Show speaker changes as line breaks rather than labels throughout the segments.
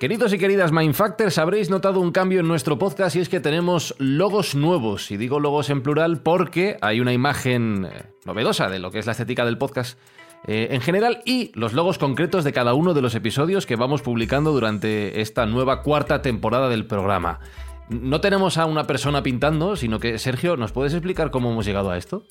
Queridos y queridas Mindfactors, habréis notado un cambio en nuestro podcast y es que tenemos logos nuevos. Y digo logos en plural porque hay una imagen eh, novedosa de lo que es la estética del podcast eh, en general y los logos concretos de cada uno de los episodios que vamos publicando durante esta nueva cuarta temporada del programa. No tenemos a una persona pintando, sino que Sergio, ¿nos puedes explicar cómo hemos llegado a esto?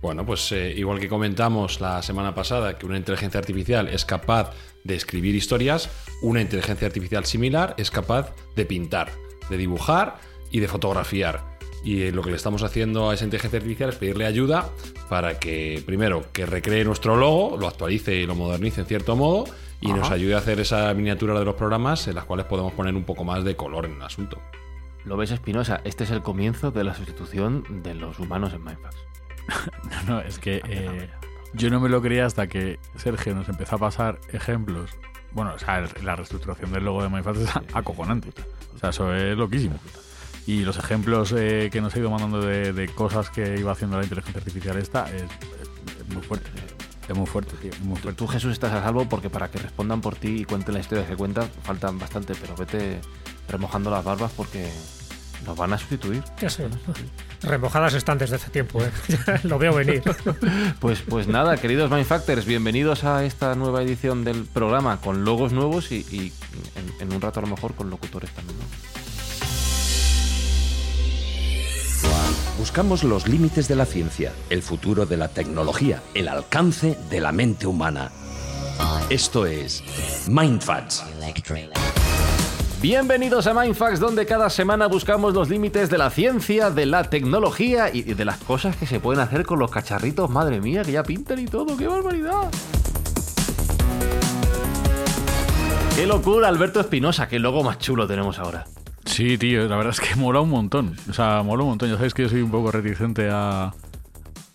Bueno, pues eh, igual que comentamos la semana pasada que una inteligencia artificial es capaz de escribir historias, una inteligencia artificial similar es capaz de pintar, de dibujar y de fotografiar. Y eh, lo que le estamos haciendo a esa inteligencia artificial es pedirle ayuda para que, primero, que recree nuestro logo, lo actualice y lo modernice en cierto modo, y nos ayude a hacer esa miniatura de los programas en las cuales podemos poner un poco más de color en el asunto.
Lo ves, Espinosa, este es el comienzo de la sustitución de los humanos en Mindfax.
No, no, es que eh, yo no me lo creía hasta que Sergio nos empezó a pasar ejemplos. Bueno, o sea, la reestructuración del logo de Mindfast es acojonante. O sea, eso es loquísimo. Y los ejemplos eh, que nos ha ido mandando de, de cosas que iba haciendo la inteligencia artificial esta es, es- es muy fuerte. Es muy fuerte, tío. Muy
Tú,
fuerte.
tú, Jesús, estás a salvo porque para que respondan por ti y cuenten la historia que cuentan faltan bastante, pero vete remojando las barbas porque nos van a sustituir.
Ya sé. Remojadas están desde hace tiempo, ¿eh? Lo veo venir.
Pues, pues nada, queridos Mindfactors, bienvenidos a esta nueva edición del programa con logos nuevos y, y en, en un rato a lo mejor con locutores también. ¿no?
Buscamos los límites de la ciencia, el futuro de la tecnología, el alcance de la mente humana. Esto es Mindfacts.
Bienvenidos a Mindfax, donde cada semana buscamos los límites de la ciencia, de la tecnología y de las cosas que se pueden hacer con los cacharritos. Madre mía, que ya pintan y todo, qué barbaridad. Qué locura, Alberto Espinosa, qué logo más chulo tenemos ahora.
Sí, tío, la verdad es que mola un montón. O sea, mola un montón. Ya sabéis que yo soy un poco reticente a, a,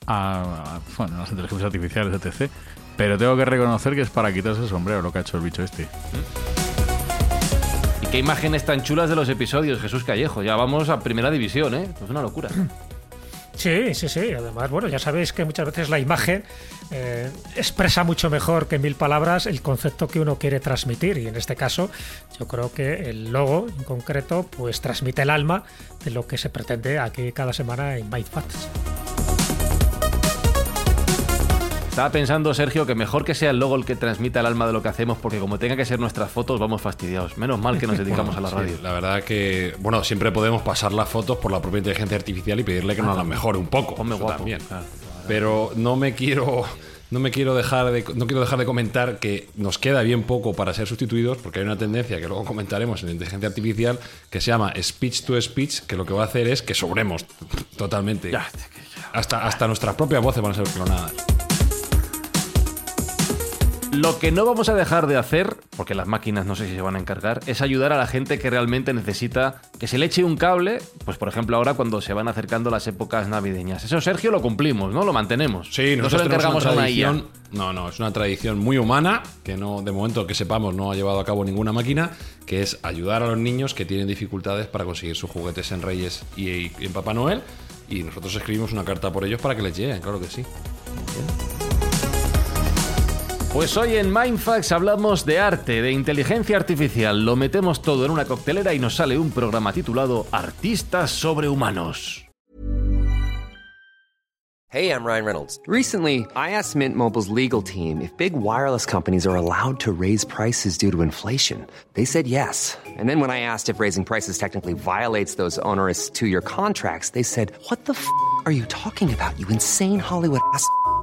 a, bueno, las inteligencias artificiales, etc. Pero tengo que reconocer que es para quitarse el sombrero lo que ha hecho el bicho este.
Y qué imágenes tan chulas de los episodios, Jesús Callejo. Ya vamos a primera división, ¿eh? Es una locura.
Sí, sí, sí. Además, bueno, ya sabéis que muchas veces la imagen eh, expresa mucho mejor que mil palabras el concepto que uno quiere transmitir. Y en este caso, yo creo que el logo en concreto, pues transmite el alma de lo que se pretende aquí cada semana en Mindfacts.
Estaba pensando, Sergio, que mejor que sea el logo el que transmita el alma de lo que hacemos, porque como tenga que ser nuestras fotos, vamos fastidiados. Menos mal que nos dedicamos a la
Sí,
radio.
la verdad que, bueno, siempre podemos pasar las fotos por la propia inteligencia artificial y pedirle que nos las mejore un poco.
Ponme guapo.
también.
claro.
Pero no me quiero. No me quiero dejar de, no quiero dejar de comentar que nos queda bien poco para ser sustituidos, porque hay una tendencia que luego comentaremos en la inteligencia artificial que se llama speech to speech, que lo que va a hacer es que sobremos totalmente. Hasta, hasta nuestras propias voces van a ser clonadas.
Lo que no vamos a dejar de hacer, porque las máquinas no sé si se van a encargar, es ayudar a la gente que realmente necesita que se le eche un cable, pues por ejemplo ahora cuando se van acercando las épocas navideñas. Eso, Sergio, lo cumplimos, ¿no? Lo mantenemos.
Sí,
no se lo encargamos a una
tradición.
IA.
No, no, es una tradición muy humana que no, de momento que sepamos, no ha llevado a cabo ninguna máquina, que es ayudar a los niños que tienen dificultades para conseguir sus juguetes en Reyes y, y en Papá Noel. Y nosotros escribimos una carta por ellos para que les lleguen, claro que sí.
Pues hoy en Mindfax hablamos de arte, de inteligencia artificial. Lo metemos todo en una coctelera y nos sale un programa titulado Artistas sobrehumanos.
Hey, I'm Ryan Reynolds. Recently, I asked Mint Mobile's legal team if big wireless companies are allowed to raise prices due to inflation. They said yes. And then when I asked if raising prices technically violates those onerous two year contracts, they said, What the f are you talking about, you insane Hollywood ass?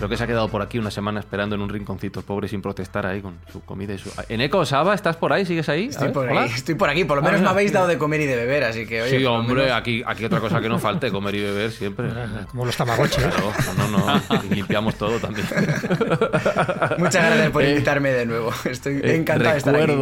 Creo que se ha quedado por aquí una semana esperando en un rinconcito, pobre, sin protestar ahí con su comida y su. Eneco, Saba, ¿estás por ahí? ¿Sigues ahí?
Estoy por, ahí, estoy por aquí, por lo menos
Ah,
me habéis dado de comer y de beber, así que oye,
Sí, hombre,
menos-
aquí, aquí otra cosa que no falte, comer y beber siempre.
Como los tamagotchis.
Claro, no, no, no. Limpiamos todo también.
Muchas gracias por
Eh,
invitarme de nuevo. Estoy
Eh,
encantado de estar aquí.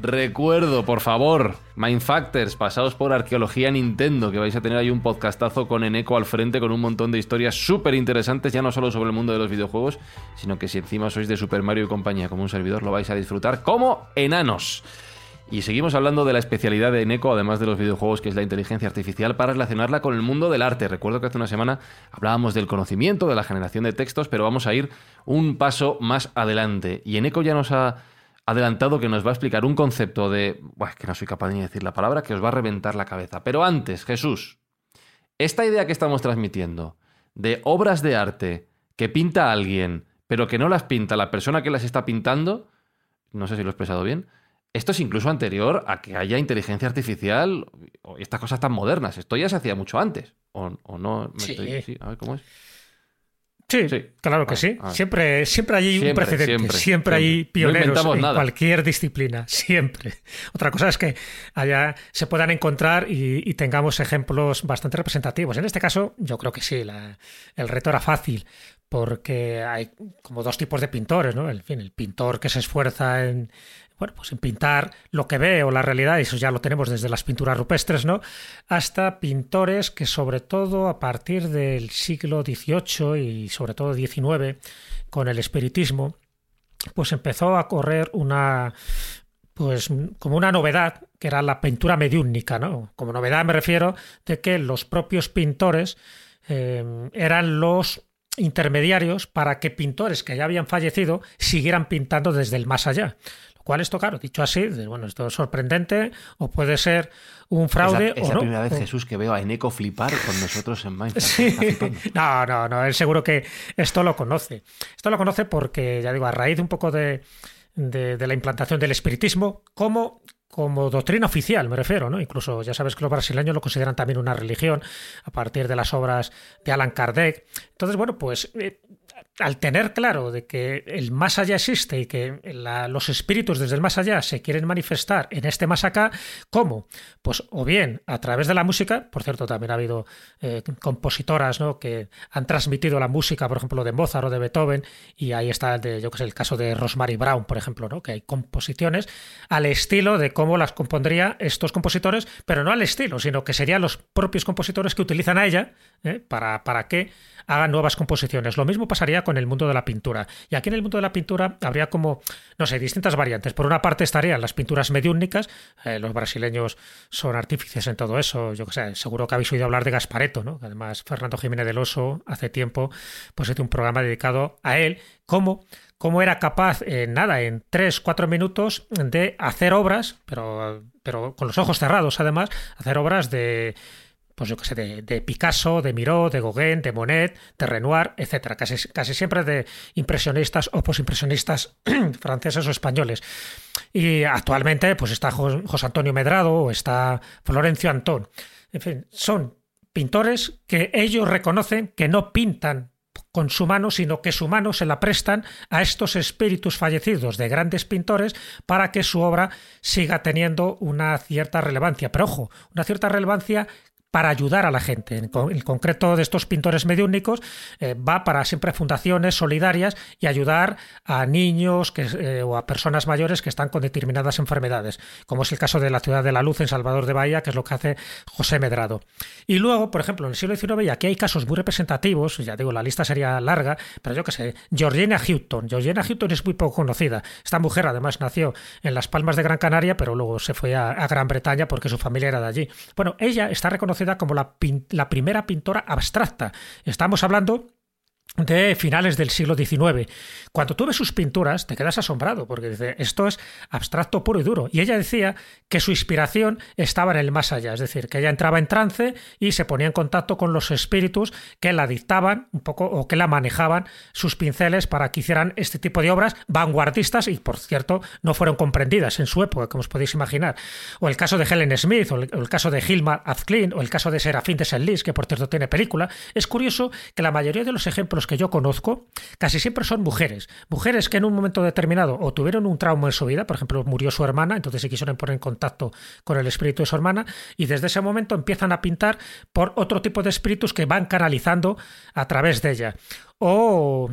Recuerdo, por favor, Mindfactors, pasaos por Arqueología Nintendo, que vais a tener ahí un podcastazo con Eneco al frente, con un montón de historias súper interesantes, ya no solo sobre el mundo de los videojuegos, sino que si encima sois de Super Mario y compañía como un servidor, lo vais a disfrutar como enanos. Y seguimos hablando de la especialidad de Eneco, además de los videojuegos, que es la inteligencia artificial, para relacionarla con el mundo del arte. Recuerdo que hace una semana hablábamos del conocimiento, de la generación de textos, pero vamos a ir un paso más adelante. Y Eneco ya nos ha adelantado que nos va a explicar un concepto de... Buah, es que no soy capaz ni de decir la palabra, que os va a reventar la cabeza. Pero antes, Jesús, esta idea que estamos transmitiendo de obras de arte que pinta alguien, pero que no las pinta la persona que las está pintando, no sé si lo he expresado bien, esto es incluso anterior a que haya inteligencia artificial o estas cosas tan modernas. Esto ya se hacía mucho antes. ¿O, o no? Me
Sí.
estoy- sí, A ver, ¿cómo es?
Sí,
Sí.
claro que
Vale,
sí.
vale.
Siempre, siempre hay un precedente,
siempre,
siempre, hay.
No
pioneros en
nada.
cualquier disciplina, siempre. Otra cosa es que haya, se puedan encontrar y, y tengamos ejemplos bastante representativos. En este caso, yo creo que sí, la- el reto era fácil, porque hay como dos tipos de pintores, ¿no? En fin, el pintor que se esfuerza en, bueno, pues en pintar lo que ve o la realidad, y eso ya lo tenemos desde las pinturas rupestres, ¿no? Hasta pintores que sobre todo a partir del siglo XVIII y sobre todo XIX, con el espiritismo, pues empezó a correr una pues como una novedad que era la pintura mediúnica, ¿no? Como novedad me refiero de que los propios pintores eh, eran los intermediarios para que pintores que ya habían fallecido siguieran pintando desde el más allá. Esto, claro, dicho así, bueno, esto es sorprendente o puede ser un fraude
es la, es
o
la
no.
primera vez,
O-
Jesús, que veo a Eneco flipar con nosotros en Minecraft.
Sí. No, no, no, él seguro que esto lo conoce. Esto lo conoce porque, ya digo, a raíz de un poco de, de- de la implantación del espiritismo, como, como doctrina oficial, me refiero, ¿no? Incluso ya sabes que los brasileños lo consideran también una religión a partir de las obras de Allan Kardec. Entonces, bueno, pues eh, al tener claro de que el más allá existe y que la- los espíritus desde el más allá se quieren manifestar en este más acá, ¿cómo? Pues o bien a través de la música, por cierto, también ha habido eh, compositoras ¿no? que han transmitido la música, por ejemplo, de Mozart o de Beethoven, y ahí está el de, yo que sé, el caso de Rosemary Brown, por ejemplo, ¿no? que hay composiciones al estilo de cómo las compondría estos compositores, pero no al estilo, sino que serían los propios compositores que utilizan a ella ¿eh? para, para que hagan nuevas composiciones. Lo mismo pasaría con el mundo de la pintura. Y aquí en el mundo de la pintura habría como, no sé, distintas variantes. Por una parte estarían las pinturas mediúnicas, eh, los brasileños son artífices en todo eso, yo que sé, seguro que habéis oído hablar de Gaspareto, ¿no? Además, Fernando Jiménez del Oso hace tiempo pues hizo un programa dedicado a él, cómo cómo era capaz en nada, en tres, cuatro minutos, de hacer obras, pero, pero con los ojos cerrados además, hacer obras de pues yo qué sé, de, Picasso, de Miró, de Gauguin, de Monet, de Renoir, etcétera, casi, casi siempre de impresionistas o posimpresionistas franceses o españoles. Y actualmente pues está Jo- José Antonio Medrado o está Florencio Antón. En fin, son pintores que ellos reconocen que no pintan con su mano, sino que su mano se la prestan a estos espíritus fallecidos de grandes pintores para que su obra siga teniendo una cierta relevancia. Pero ojo, una cierta relevancia para ayudar a la gente. En concreto de estos pintores mediúnicos eh, va para siempre fundaciones solidarias y ayudar a niños que, eh, o a personas mayores que están con determinadas enfermedades, como es el caso de la Ciudad de la Luz en Salvador de Bahía, que es lo que hace José Medrado. Y luego, por ejemplo, en el siglo XIX, y aquí hay casos muy representativos, ya digo, la lista sería larga, pero yo qué sé, Georgina Houghton. Georgina Houghton es muy poco conocida. Esta mujer además nació en las Palmas de Gran Canaria, pero luego se fue a, a Gran Bretaña porque su familia era de allí. Bueno, ella está reconocida como la, la primera pintora abstracta. Estamos hablando de finales del siglo XIX. Cuando tú ves sus pinturas, te quedas asombrado, porque dice, esto es abstracto puro y duro. Y ella decía que su inspiración estaba en el más allá, es decir, que ella entraba en trance y se ponía en contacto con los espíritus que la dictaban un poco o que la manejaban sus pinceles para que hicieran este tipo de obras vanguardistas y, por cierto, no fueron comprendidas en su época, como os podéis imaginar. O el caso de Helen Smith, o el, caso de Hilma Azklin, o el caso de Serafín de Senlis, que por cierto tiene película. Es curioso que la mayoría de los ejemplos que yo conozco, casi siempre son mujeres. Mujeres que en un momento determinado o tuvieron un trauma en su vida, por ejemplo, murió su hermana, entonces se quisieron poner en contacto con el espíritu de su hermana, y desde ese momento empiezan a pintar por otro tipo de espíritus que van canalizando a través de ella. O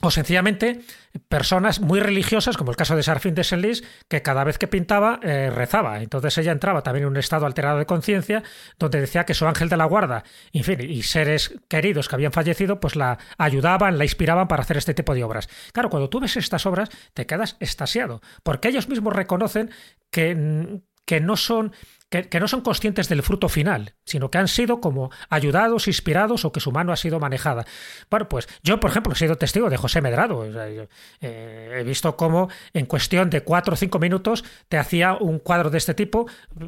o sencillamente personas muy religiosas, como el caso de Sarfin de Senlis, que cada vez que pintaba eh, rezaba. Entonces ella entraba también en un estado alterado de conciencia, donde decía que su ángel de la guarda, en fin, y seres queridos que habían fallecido, pues la ayudaban, la inspiraban para hacer este tipo de obras. Claro, cuando tú ves estas obras, te quedas estasiado, porque ellos mismos reconocen que, que no son que, no son conscientes del fruto final, sino que han sido como ayudados, inspirados o que su mano ha sido manejada. Bueno, pues yo, por ejemplo, he sido testigo de José Medrado. Eh, he visto cómo en cuestión de cuatro o cinco minutos te hacía un cuadro de este tipo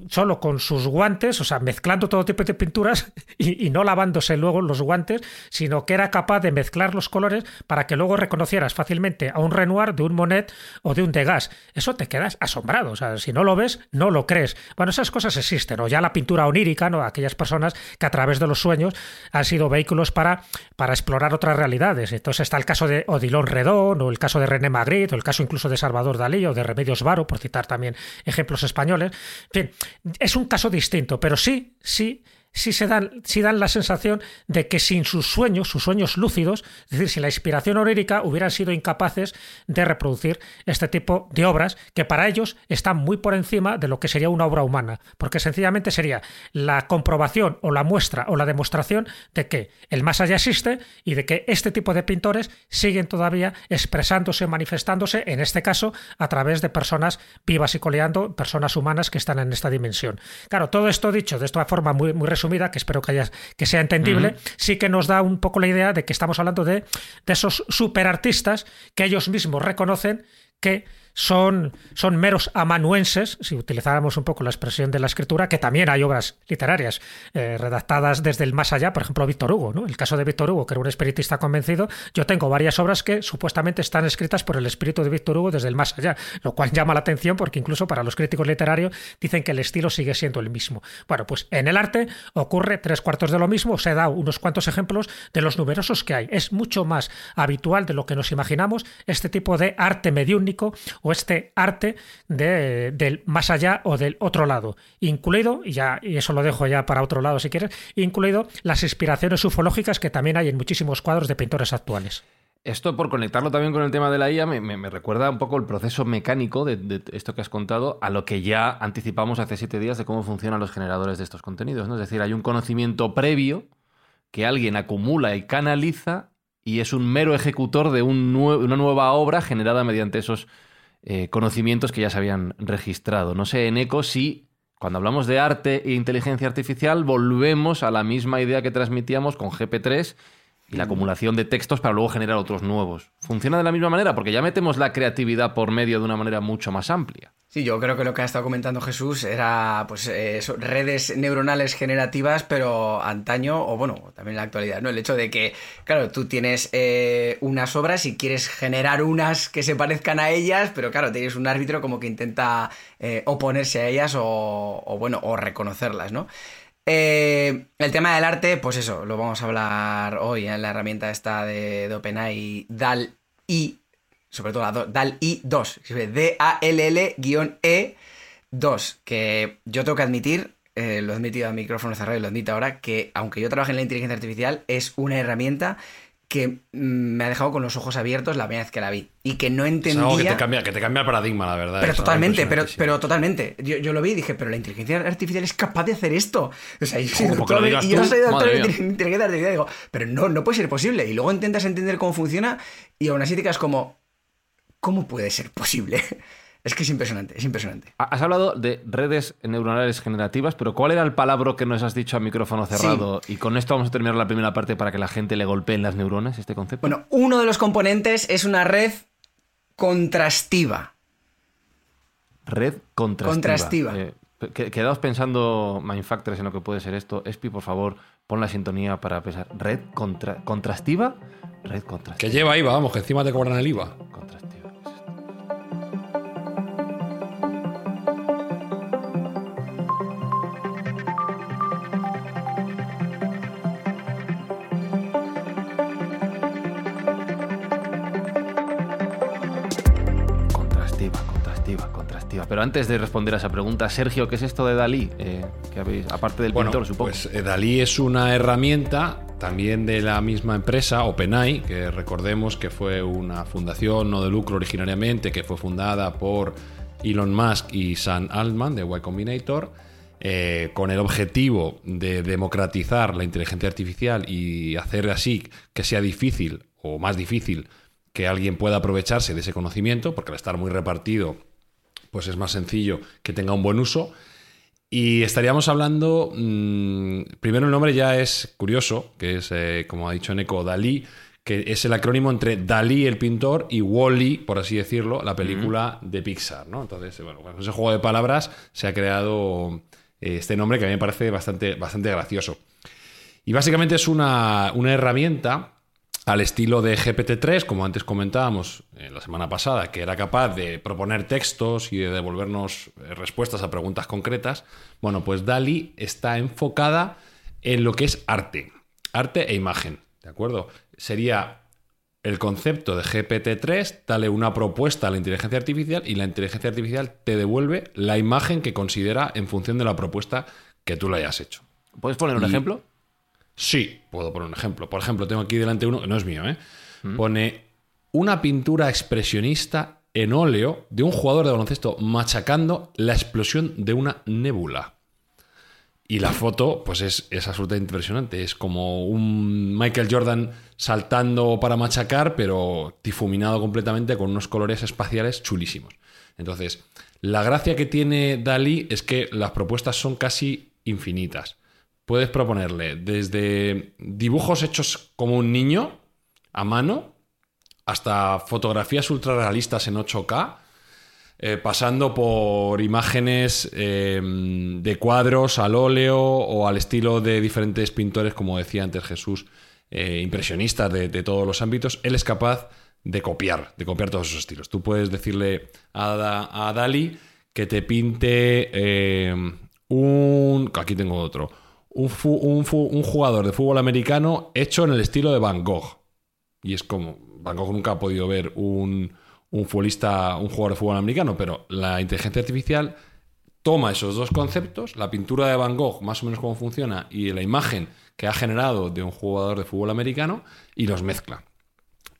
solo con sus guantes, o sea, mezclando todo tipo de pinturas y, no lavándose luego los guantes, sino que era capaz de mezclar los colores para que luego reconocieras fácilmente a un Renoir, de un Monet o de un Degas. Eso te quedas asombrado. O sea, si no lo ves, no lo crees. Bueno, esas cosas existen, o ya la pintura onírica, ¿no? aquellas personas que a través de los sueños han sido vehículos para, para explorar otras realidades. Entonces está el caso de Odilon Redón, o el caso de René Magritte, o el caso incluso de Salvador Dalí, o de Remedios Varo, por citar también ejemplos españoles. En fin, es un caso distinto, pero sí, sí sí, se dan, sí dan la sensación de que sin sus sueños, sus sueños lúcidos, es decir, sin la inspiración onírica, hubieran sido incapaces de reproducir este tipo de obras que para ellos están muy por encima de lo que sería una obra humana, porque sencillamente sería la comprobación o la muestra o la demostración de que el más allá existe y de que este tipo de pintores siguen todavía expresándose, manifestándose, en este caso, a través de personas vivas y coleando, personas humanas que están en esta dimensión. Claro, todo esto dicho de esta forma muy, muy resumida, que espero que, haya, que sea entendible, sí que nos da un poco la idea de que estamos hablando de, de esos superartistas que ellos mismos reconocen que son, son meros amanuenses, si utilizáramos un poco la expresión de la escritura, que también hay obras literarias eh, redactadas desde el más allá, por ejemplo, Víctor Hugo, ¿no? El caso de Víctor Hugo, que era un espiritista convencido, yo tengo varias obras que supuestamente están escritas por el espíritu de Víctor Hugo desde el más allá, lo cual llama la atención porque incluso para los críticos literarios dicen que el estilo sigue siendo el mismo. Bueno, pues en el arte ocurre tres cuartos de lo mismo, os he dado unos cuantos ejemplos de los numerosos que hay. Es mucho más habitual de lo que nos imaginamos este tipo de arte mediúnico o este arte de, del más allá o del otro lado, incluido, y, ya, y eso lo dejo ya para otro lado si quieres, incluido las inspiraciones ufológicas que también hay en muchísimos cuadros de pintores actuales.
Esto, por conectarlo también con el tema de la IA, me, recuerda un poco el proceso mecánico de, esto que has contado a lo que ya anticipamos hace siete días de cómo funcionan los generadores de estos contenidos. Es decir, hay un conocimiento previo que alguien acumula y canaliza y es un mero ejecutor de un una nueva obra generada mediante esos eh, conocimientos que ya se habían registrado. No sé, en ECO si cuando hablamos de arte e inteligencia artificial volvemos a la misma idea que transmitíamos con GP3 y la acumulación de textos para luego generar otros nuevos. ¿Funciona de la misma manera? Porque ya metemos la creatividad por medio de una manera mucho más amplia.
Sí, yo creo que lo que ha estado comentando Jesús era pues eh, redes neuronales generativas, pero antaño, o bueno, también en la actualidad, ¿no? El hecho de que, claro, tú tienes eh, unas obras y quieres generar unas que se parezcan a ellas, pero claro, tienes un árbitro como que intenta eh, oponerse a ellas o, o, bueno, o reconocerlas, ¿no? Eh, el tema del arte, pues eso, lo vamos a hablar hoy en la herramienta esta de, OpenAI DAL-I, sobre todo la DAL-I 2, D-A-L-L-E 2, que yo tengo que admitir, eh, lo he admitido a micrófono cerrado y lo admito ahora, que aunque yo trabaje en la inteligencia artificial, es una herramienta que me ha dejado con los ojos abiertos la primera vez que la vi y que no entendía.
Es algo que te cambia, que te cambia el paradigma, la verdad.
Pero totalmente, pero, pero totalmente. Yo, yo, lo vi y dije, pero la inteligencia artificial es capaz de hacer esto. O sea, yo soy doctor, y yo soy doctor en inteligencia artificial. Digo, pero no, no puede ser posible. Y luego intentas entender cómo funciona y aún así te quedas como, ¿cómo puede ser posible? Es que es impresionante, es impresionante.
Has hablado de redes neuronales generativas, pero ¿cuál era el palabra que nos has dicho a micrófono cerrado? Y con esto vamos a terminar la primera parte para que la gente le golpee en las neuronas este concepto.
Bueno, uno de los componentes es una red contrastiva.
Red contrastiva.
Contrastiva.
Eh, quedaos pensando, Mindfactors, en lo que puede ser esto. Espi, por favor, pon la sintonía para pensar. ¿Red contrastiva? Red contrastiva.
Que lleva IVA, vamos, que encima te cobran el IVA.
Contrastiva, Pero antes de responder a esa pregunta, Sergio, ¿qué es esto de Dalí? Eh, que habéis, aparte del
Bueno,
pintor, supongo.
Pues eh, Dalí es una herramienta también de la misma empresa, OpenAI, que recordemos que fue una fundación no de lucro originariamente, que fue fundada por Elon Musk y Sam Altman de Y Combinator, eh, con el objetivo de democratizar la inteligencia artificial y hacer así que sea difícil o más difícil que alguien pueda aprovecharse de ese conocimiento, porque al estar muy repartido, pues es más sencillo que tenga un buen uso. Y estaríamos hablando, mmm, primero el nombre ya es curioso, que es, eh, como ha dicho Neko, Dalí, que es el acrónimo entre Dalí, el pintor, y Wally, por así decirlo, la película de Pixar, ¿no? Entonces, bueno, con ese juego de palabras se ha creado eh, este nombre que a mí me parece bastante, bastante gracioso. Y básicamente es una, una herramienta al estilo de GPT-3, como antes comentábamos eh, la semana pasada, que era capaz de proponer textos y de devolvernos eh, respuestas a preguntas concretas, bueno, pues DALI está enfocada en lo que es arte, arte e imagen, ¿de acuerdo? Sería el concepto de GPT-3, dale una propuesta a la inteligencia artificial y la inteligencia artificial te devuelve la imagen que considera en función de la propuesta que tú le hayas hecho.
¿Puedes poner un
Y-
ejemplo?
Sí, puedo poner un ejemplo. Por ejemplo, tengo aquí delante uno que no es mío, ¿eh? Pone una pintura expresionista en óleo de un jugador de baloncesto machacando la explosión de una nébula. Y la foto, pues es, es absolutamente impresionante. Es como un Michael Jordan saltando para machacar, pero difuminado completamente con unos colores espaciales chulísimos. Entonces, la gracia que tiene Dalí es que las propuestas son casi infinitas. Puedes proponerle desde dibujos hechos como un niño, a mano, hasta fotografías ultrarrealistas en 8K, eh, pasando por imágenes eh, de cuadros al óleo o al estilo de diferentes pintores, como decía antes Jesús, eh, impresionistas de, todos los ámbitos, él es capaz de copiar, de copiar todos esos estilos. Tú puedes decirle a, a Dali que te pinte eh, un... Aquí tengo otro. Un, jugador de fútbol americano hecho en el estilo de Van Gogh. Y es como, Van Gogh nunca ha podido ver un, futbolista, un jugador de fútbol americano, pero la inteligencia artificial toma esos dos conceptos, la pintura de Van Gogh, más o menos cómo funciona, y la imagen que ha generado de un jugador de fútbol americano, y los mezcla.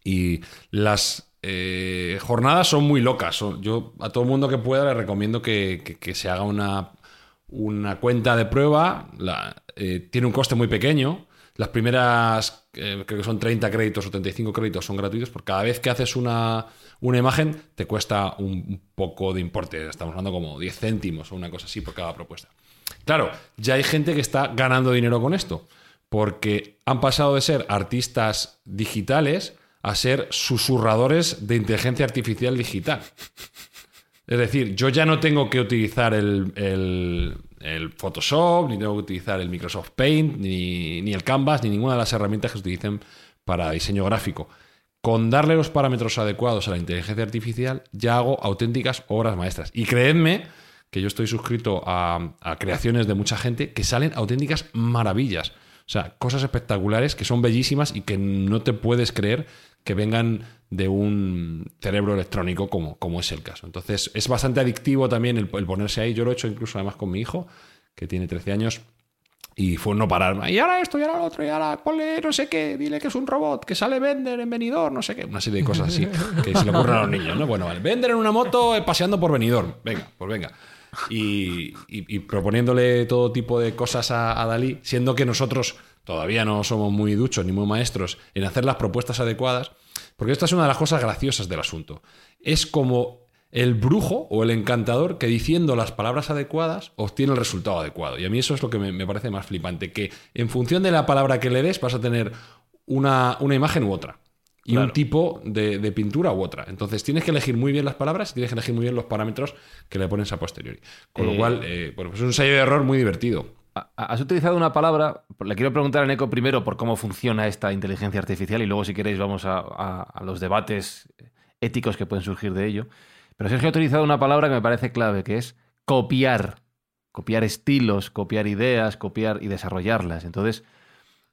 Y las eh, jornadas son muy locas. Yo a todo el mundo que pueda le recomiendo que se haga una, una cuenta de prueba. Eh, tiene un coste muy pequeño. Las primeras, eh, creo que son 30 créditos o 35 créditos, son gratuitos. Por cada vez que haces una, una imagen, te cuesta un poco de importe. Estamos hablando como 10 céntimos o una cosa así por cada propuesta. Claro, ya hay gente que está ganando dinero con esto, porque han pasado de ser artistas digitales a ser susurradores de inteligencia artificial digital. Es decir, yo ya no tengo que utilizar el, el- Photoshop, ni tengo que utilizar el Microsoft Paint, ni, ni el Canvas, ni ninguna de las herramientas que se utilicen para diseño gráfico. Con darle los parámetros adecuados a la inteligencia artificial, ya hago auténticas obras maestras. Y creedme que yo estoy suscrito a, a creaciones de mucha gente que salen auténticas maravillas. O sea, cosas espectaculares que son bellísimas y que no te puedes creer que vengan de un cerebro electrónico como, como es el caso. Entonces, es bastante adictivo también el, el ponerse ahí. Yo lo he hecho incluso además con mi hijo, que tiene 13 años, y fue no parar. Y ahora esto, y ahora lo otro, y ahora ponle no sé qué, dile que es un robot, que sale Bender en Benidorm, no sé qué. Una serie de cosas así que se le ocurren a los niños, ¿no? Bueno, vale, Bender en una moto eh, paseando por Benidorm. Venga, pues venga. Y, y- y proponiéndole todo tipo de cosas a, a Dalí, siendo que nosotros todavía no somos muy duchos ni muy maestros en hacer las propuestas adecuadas, porque esta es una de las cosas graciosas del asunto. Es como el brujo o el encantador que diciendo las palabras adecuadas obtiene el resultado adecuado. Y a mí eso es lo que me, me parece más flipante, que en función de la palabra que le des vas a tener una, una imagen u otra. Y
Claro.
un tipo de, de pintura u otra. Entonces tienes que elegir muy bien las palabras y tienes que elegir muy bien los parámetros que le pones a posteriori. Con
Eh,
lo cual, eh, bueno, pues es un ensayo de error muy divertido.
Ha- Has utilizado una palabra, le quiero preguntar a Neko primero por cómo funciona esta inteligencia artificial y luego si queréis vamos a, los debates éticos que pueden surgir de ello. Pero Sergio ha utilizado una palabra que me parece clave, que es copiar. Copiar estilos, copiar ideas, copiar y desarrollarlas. Entonces,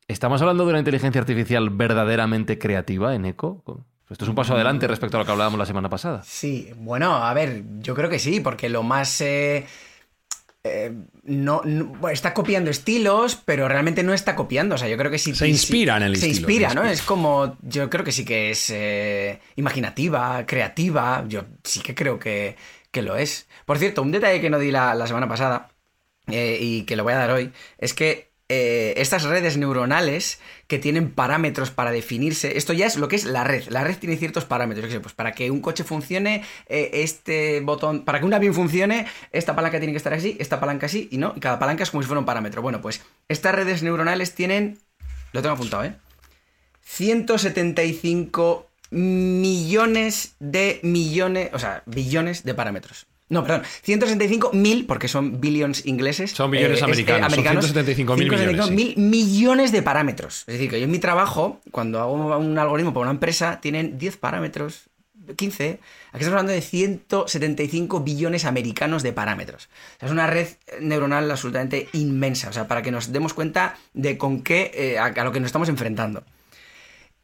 ¿estamos hablando de una inteligencia artificial verdaderamente creativa en Eco? Esto es un paso adelante respecto a lo que hablábamos la semana pasada.
Sí, bueno, a ver, yo creo que sí, porque lo más... eh, eh, no, no- está copiando estilos, pero realmente no está copiando. O sea, yo creo que sí.
Se
sí-
inspira en el
Se
estilo,
inspira,
se
¿no?
inspira.
Es como. Yo creo que sí que es eh, imaginativa, creativa. Yo sí que creo que, que lo es. Por cierto, un detalle que no di la, la semana pasada eh, y que lo voy a dar hoy es que eh, estas redes neuronales que tienen parámetros para definirse, esto ya es lo que es la red. La red tiene ciertos parámetros. Pues para que un coche funcione, eh, este botón, para que un avión funcione, esta palanca tiene que estar así, esta palanca así, y no, y cada palanca es como si fuera un parámetro. Bueno, pues estas redes neuronales tienen, lo tengo apuntado, ¿eh? 175 millones de millones, o sea, billones de parámetros. No, perdón, 165 mil, porque son billions ingleses.
Son billones
es-
americanos, son 175.000 millones, sí.
mil millones de parámetros. Es decir, que yo en mi trabajo, cuando hago un algoritmo para una empresa, tienen 10 parámetros, 15. Aquí estamos hablando de 175 billones americanos de parámetros. O sea, es una red neuronal absolutamente inmensa. O sea, para que nos demos cuenta de con qué, eh, a, a lo que nos estamos enfrentando.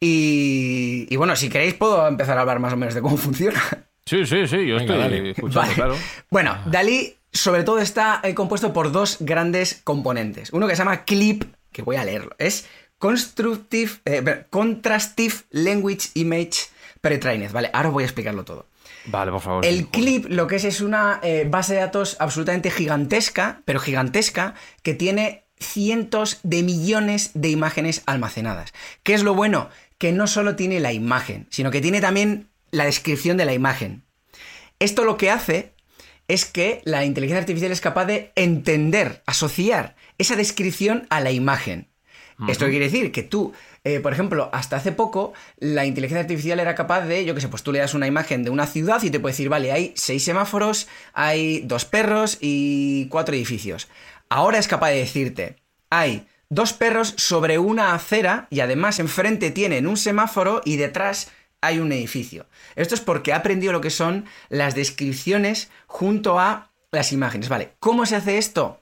Y, y bueno, si queréis puedo empezar a hablar más o menos de cómo funciona.
Sí, sí, sí, yo
Venga,
estoy escuchando,
Vale.
claro.
Bueno, Dalí sobre todo está eh, compuesto por dos grandes componentes. Uno que se llama CLIP, que voy a leerlo, es Constructive, eh, Contrastive Language Image Pretrained. Vale, ahora voy a explicarlo todo.
Vale, por favor.
El clip lo que es es una eh, base de datos absolutamente gigantesca, pero gigantesca, que tiene cientos de millones de imágenes almacenadas. ¿Qué es lo bueno? Que no solo tiene la imagen, sino que tiene también la descripción de la imagen. Esto lo que hace es que la inteligencia artificial es capaz de entender, asociar esa descripción a la imagen. Esto quiere decir que tú, eh, por ejemplo, hasta hace poco, la inteligencia artificial era capaz de, yo qué sé, pues tú le das una imagen de una ciudad y te puede decir, vale, hay seis semáforos, hay dos perros y cuatro edificios. Ahora es capaz de decirte, hay dos perros sobre una acera y además enfrente tienen un semáforo y detrás hay un edificio. Esto es porque ha aprendido lo que son las descripciones junto a las imágenes. Vale, ¿cómo se hace esto?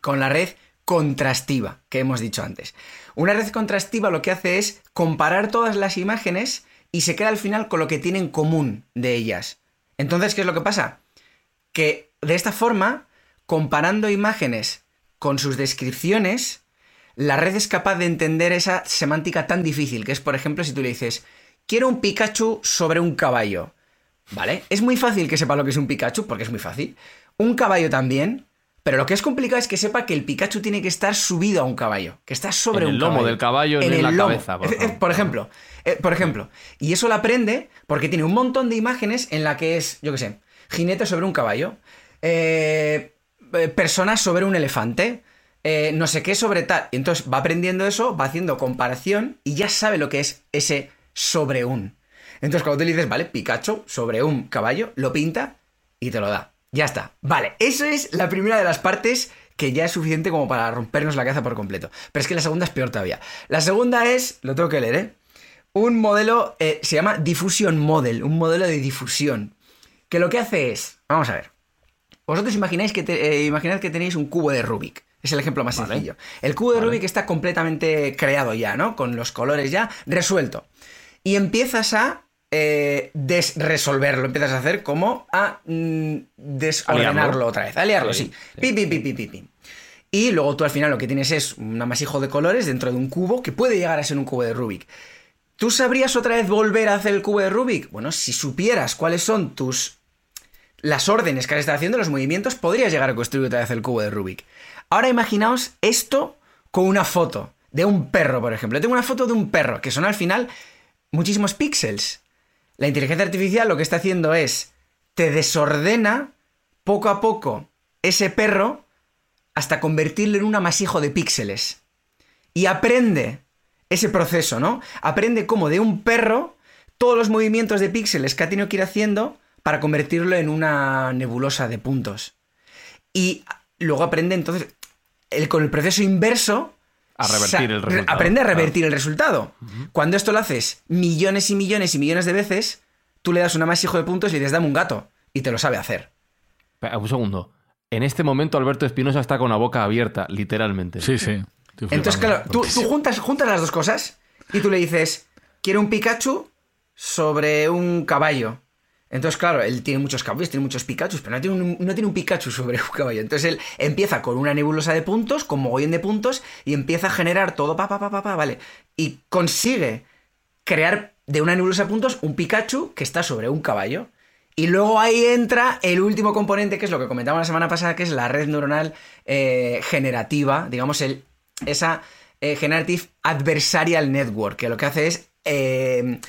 Con la red contrastiva que hemos dicho antes. Una red contrastiva lo que hace es comparar todas las imágenes y se queda al final con lo que tiene en común de ellas. Entonces, ¿qué es lo que pasa? Que de esta forma, comparando imágenes con sus descripciones, la red es capaz de entender esa semántica tan difícil, que es, por ejemplo, si tú le dices, quiero un Pikachu sobre un caballo. ¿Vale? Es muy fácil que sepa lo que es un Pikachu, porque es muy fácil. Un caballo también, pero lo que es complicado es que sepa que el Pikachu tiene que estar subido a un caballo, que está sobre
En el
un
lomo
caballo.
del caballo, no en la cabeza, por
Eh, eh. Por ejemplo, eh, por ejemplo. Y eso lo aprende porque tiene un montón de imágenes en la que es, yo qué sé, jinete sobre un caballo, eh, personas sobre un elefante, eh, no sé qué sobre tal. Y entonces va aprendiendo eso, va haciendo comparación y ya sabe lo que es ese sobre un. Entonces cuando tú le dices, vale, Pikachu sobre un caballo, lo pinta y te lo da. Ya está. Vale, eso es la primera de las partes que ya es suficiente como para rompernos la cabeza por completo. Pero es que la segunda es peor todavía. La segunda es, lo tengo que leer, ¿eh? Un modelo, eh, se llama Diffusion Model, un modelo de difusión. Que lo que hace es, vamos a ver, vosotros imagináis que, te- eh, imaginad que tenéis un cubo de Rubik. Es el ejemplo más sencillo. El cubo de Rubik está completamente creado ya, ¿no? Con los colores ya resuelto. Y empiezas a eh, desresolverlo. Empiezas a hacer como a mm, desordenarlo
Aliarlo.
otra vez. Aliarlo,
Sí,
sí. Pi, pi, pi, pi, pi, pi. Y luego tú al final lo que tienes es un amasijo de colores dentro de un cubo que puede llegar a ser un cubo de Rubik. ¿Tú sabrías otra vez volver a hacer el cubo de Rubik? Bueno, si supieras cuáles son tus las órdenes que has estado haciendo, los movimientos, podrías llegar a construir otra vez el cubo de Rubik. Ahora imaginaos esto con una foto de un perro, por ejemplo. Yo tengo una foto de un perro, que son al final muchísimos píxeles. La inteligencia artificial lo que está haciendo es, te desordena poco a poco ese perro hasta convertirlo en un amasijo de píxeles. Y aprende ese proceso, ¿no? Aprende cómo de un perro todos los movimientos de píxeles que ha tenido que ir haciendo para convertirlo en una nebulosa de puntos. Y luego aprende entonces, el- con el proceso inverso,
A revertir el resultado,
Aprende a
claro.
revertir el resultado. Cuando esto lo haces millones y millones y millones de veces, tú le das un amasijo de puntos y le dices, dame un gato. Y te lo sabe hacer.
Espera, Un segundo. En este momento Alberto Espinosa está con la boca abierta, literalmente.
Sí, sí.
Entonces, claro, tú, tú juntas, juntas las dos cosas y tú le dices, quiero un Pikachu sobre un caballo. Entonces, claro, él tiene muchos caballos, tiene muchos Pikachu, pero no tiene, un, no Pikachu sobre un caballo. Entonces él empieza con una nebulosa de puntos, con mogollón de puntos, y empieza a generar todo, pa, pa, pa, pa, pa, vale. Y consigue crear de una nebulosa de puntos un Pikachu que está sobre un caballo. Y luego ahí entra el último componente, que es lo que comentamos la semana pasada, que es la red neuronal eh, generativa, digamos, el, esa eh, Generative Adversarial Network, que lo que hace es eh,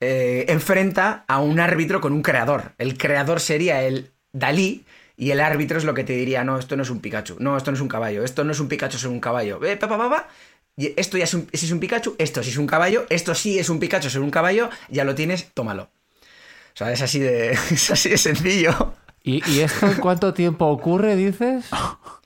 eh, enfrenta a un árbitro con un creador. El creador sería el Dalí y el árbitro es lo que te diría, no, esto no es un Pikachu, no, esto no es un caballo, esto no es un Pikachu, es un caballo. Eh, pa, pa, pa, pa. Y esto ya es un, ese es un Pikachu, esto sí es un caballo, esto sí es un Pikachu, es un caballo, ya lo tienes, tómalo. O sea, es así de, es así de sencillo.
¿Y, y esto en cuánto tiempo ocurre, dices?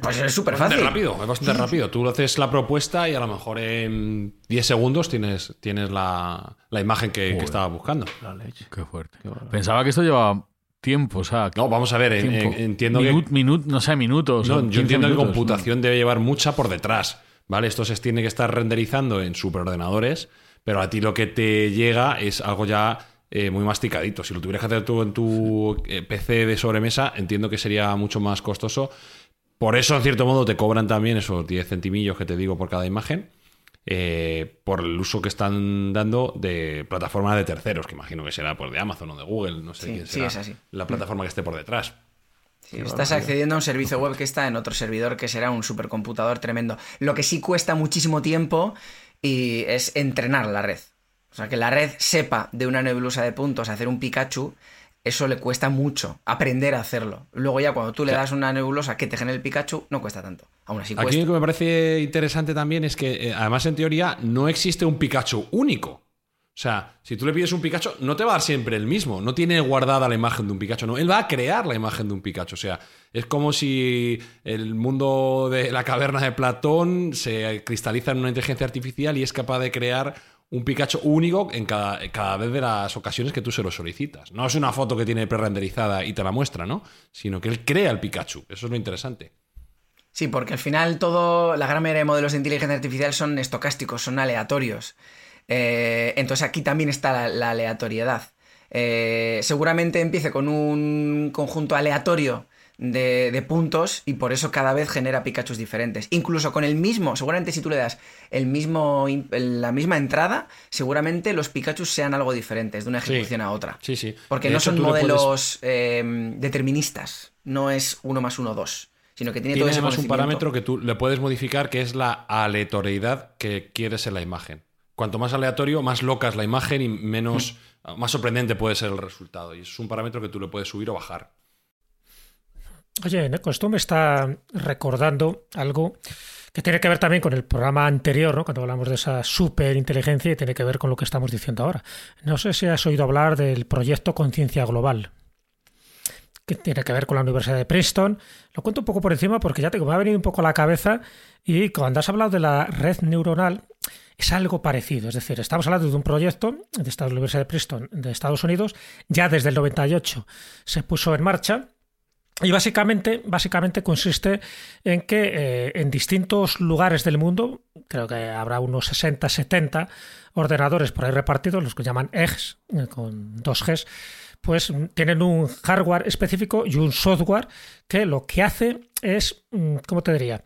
Pues es súper
Bastante
fácil.
rápido, es bastante rápido. Tú haces la propuesta y a lo mejor en 10 segundos tienes, tienes la, la imagen que, que estaba buscando.
La leche.
Qué fuerte. Pensaba que esto llevaba tiempo, o sea.
No, vamos a ver, en- entiendo
Minut-
que.
minut- no sé, minutos.
No, yo
15
entiendo que
minutos,
computación debe llevar mucha por detrás. ¿Vale? Esto se tiene que estar renderizando en superordenadores, pero a ti lo que te llega es algo ya eh, muy masticadito. Si lo tuvieras que hacer tú en tu eh, PC de sobremesa, entiendo que sería mucho más costoso. Por eso, en cierto modo, te cobran también esos 10 centimillos que te digo por cada imagen. eh, por el uso que están dando de plataformas de terceros, que imagino que será pues, de Amazon o de Google, no sé
Sí,
quién
sí,
será
es así.
la plataforma que esté por detrás.
Sí, estás accediendo a un servicio web que está en otro servidor que será un supercomputador tremendo. Lo que sí cuesta muchísimo tiempo y es entrenar la red. O sea, que la red sepa de una nebulosa de puntos hacer un Pikachu, eso le cuesta mucho aprender a hacerlo. Luego ya cuando tú le das una nebulosa que te genere el Pikachu, no cuesta tanto. Aún así
Aquí lo que me parece interesante también es que, eh, además, en teoría, no existe un Pikachu único. O sea, si tú le pides un Pikachu, no te va a dar siempre el mismo. No tiene guardada la imagen de un Pikachu. No, él va a crear la imagen de un Pikachu. O sea, es como si el mundo de la caverna de Platón se cristaliza en una inteligencia artificial y es capaz de crear un Pikachu único en cada, cada vez de las ocasiones que tú se lo solicitas. No es una foto que tiene prerenderizada y te la muestra, ¿no? Sino que él crea el Pikachu. Eso es lo interesante.
Sí, porque al final todo, la gran mayoría de modelos de inteligencia artificial son estocásticos, son aleatorios. Eh, entonces aquí también está la, aleatoriedad. Eh, seguramente empiece con un conjunto aleatorio de, de puntos y por eso cada vez genera Pikachus diferentes. Incluso con el mismo, seguramente si tú le das el mismo, la misma entrada, seguramente los Pikachus sean algo diferentes de una
Sí.
ejecución a otra.
Sí, sí.
Porque
De
no
hecho,
son
puedes-
modelos eh, deterministas, no es uno más uno dos, sino que tiene, todo
Tiene
ese
además un parámetro que tú le puedes modificar que es la aleatoriedad que quieres en la imagen. Cuanto más aleatorio, más loca es la imagen y menos, más sorprendente puede ser el resultado. Y es un parámetro que tú le puedes subir o bajar.
Oye, Neko, esto me está recordando algo que tiene que ver también con el programa anterior, ¿no? cuando hablamos de esa superinteligencia y tiene que ver con lo que estamos diciendo ahora. No sé si has oído hablar del proyecto Conciencia Global, que tiene que ver con la Universidad de Princeton. Lo cuento un poco por encima porque ya te me ha venido un poco a la cabeza y cuando has hablado de la red neuronal es algo parecido. Es decir, estamos hablando de un proyecto de esta Universidad de Princeton de Estados Unidos, ya desde el 98 se puso en marcha y básicamente, básicamente consiste en que eh, en distintos lugares del mundo, creo que habrá unos 60, 70 ordenadores por ahí repartidos, los que llaman EGs, eh, con dos Gs, pues mm, tienen un hardware específico y un software que lo que hace es, mm, ¿cómo te diría?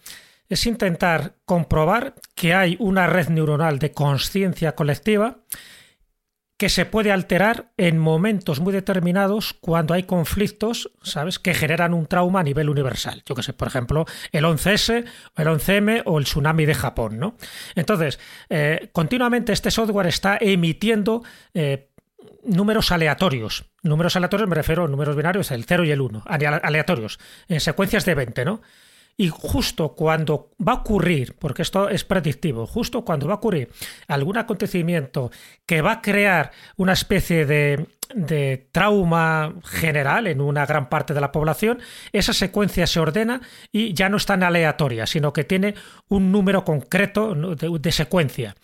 Es intentar comprobar que hay una red neuronal de conciencia colectiva que se puede alterar en momentos muy determinados cuando hay conflictos, ¿sabes?, que generan un trauma a nivel universal. Yo que sé, por ejemplo, el 11S, el 11M o el tsunami de Japón, ¿no? Entonces, eh, continuamente este software está emitiendo eh, números aleatorios. Números aleatorios me refiero a números binarios, el 0 y el 1, aleatorios, en secuencias de 20, ¿no? Y justo cuando va a ocurrir, porque esto es predictivo, justo cuando va a ocurrir algún acontecimiento que va a crear una especie de, de trauma general en una gran parte de la población, esa secuencia se ordena y ya no es tan aleatoria, sino que tiene un número concreto de, de secuencia.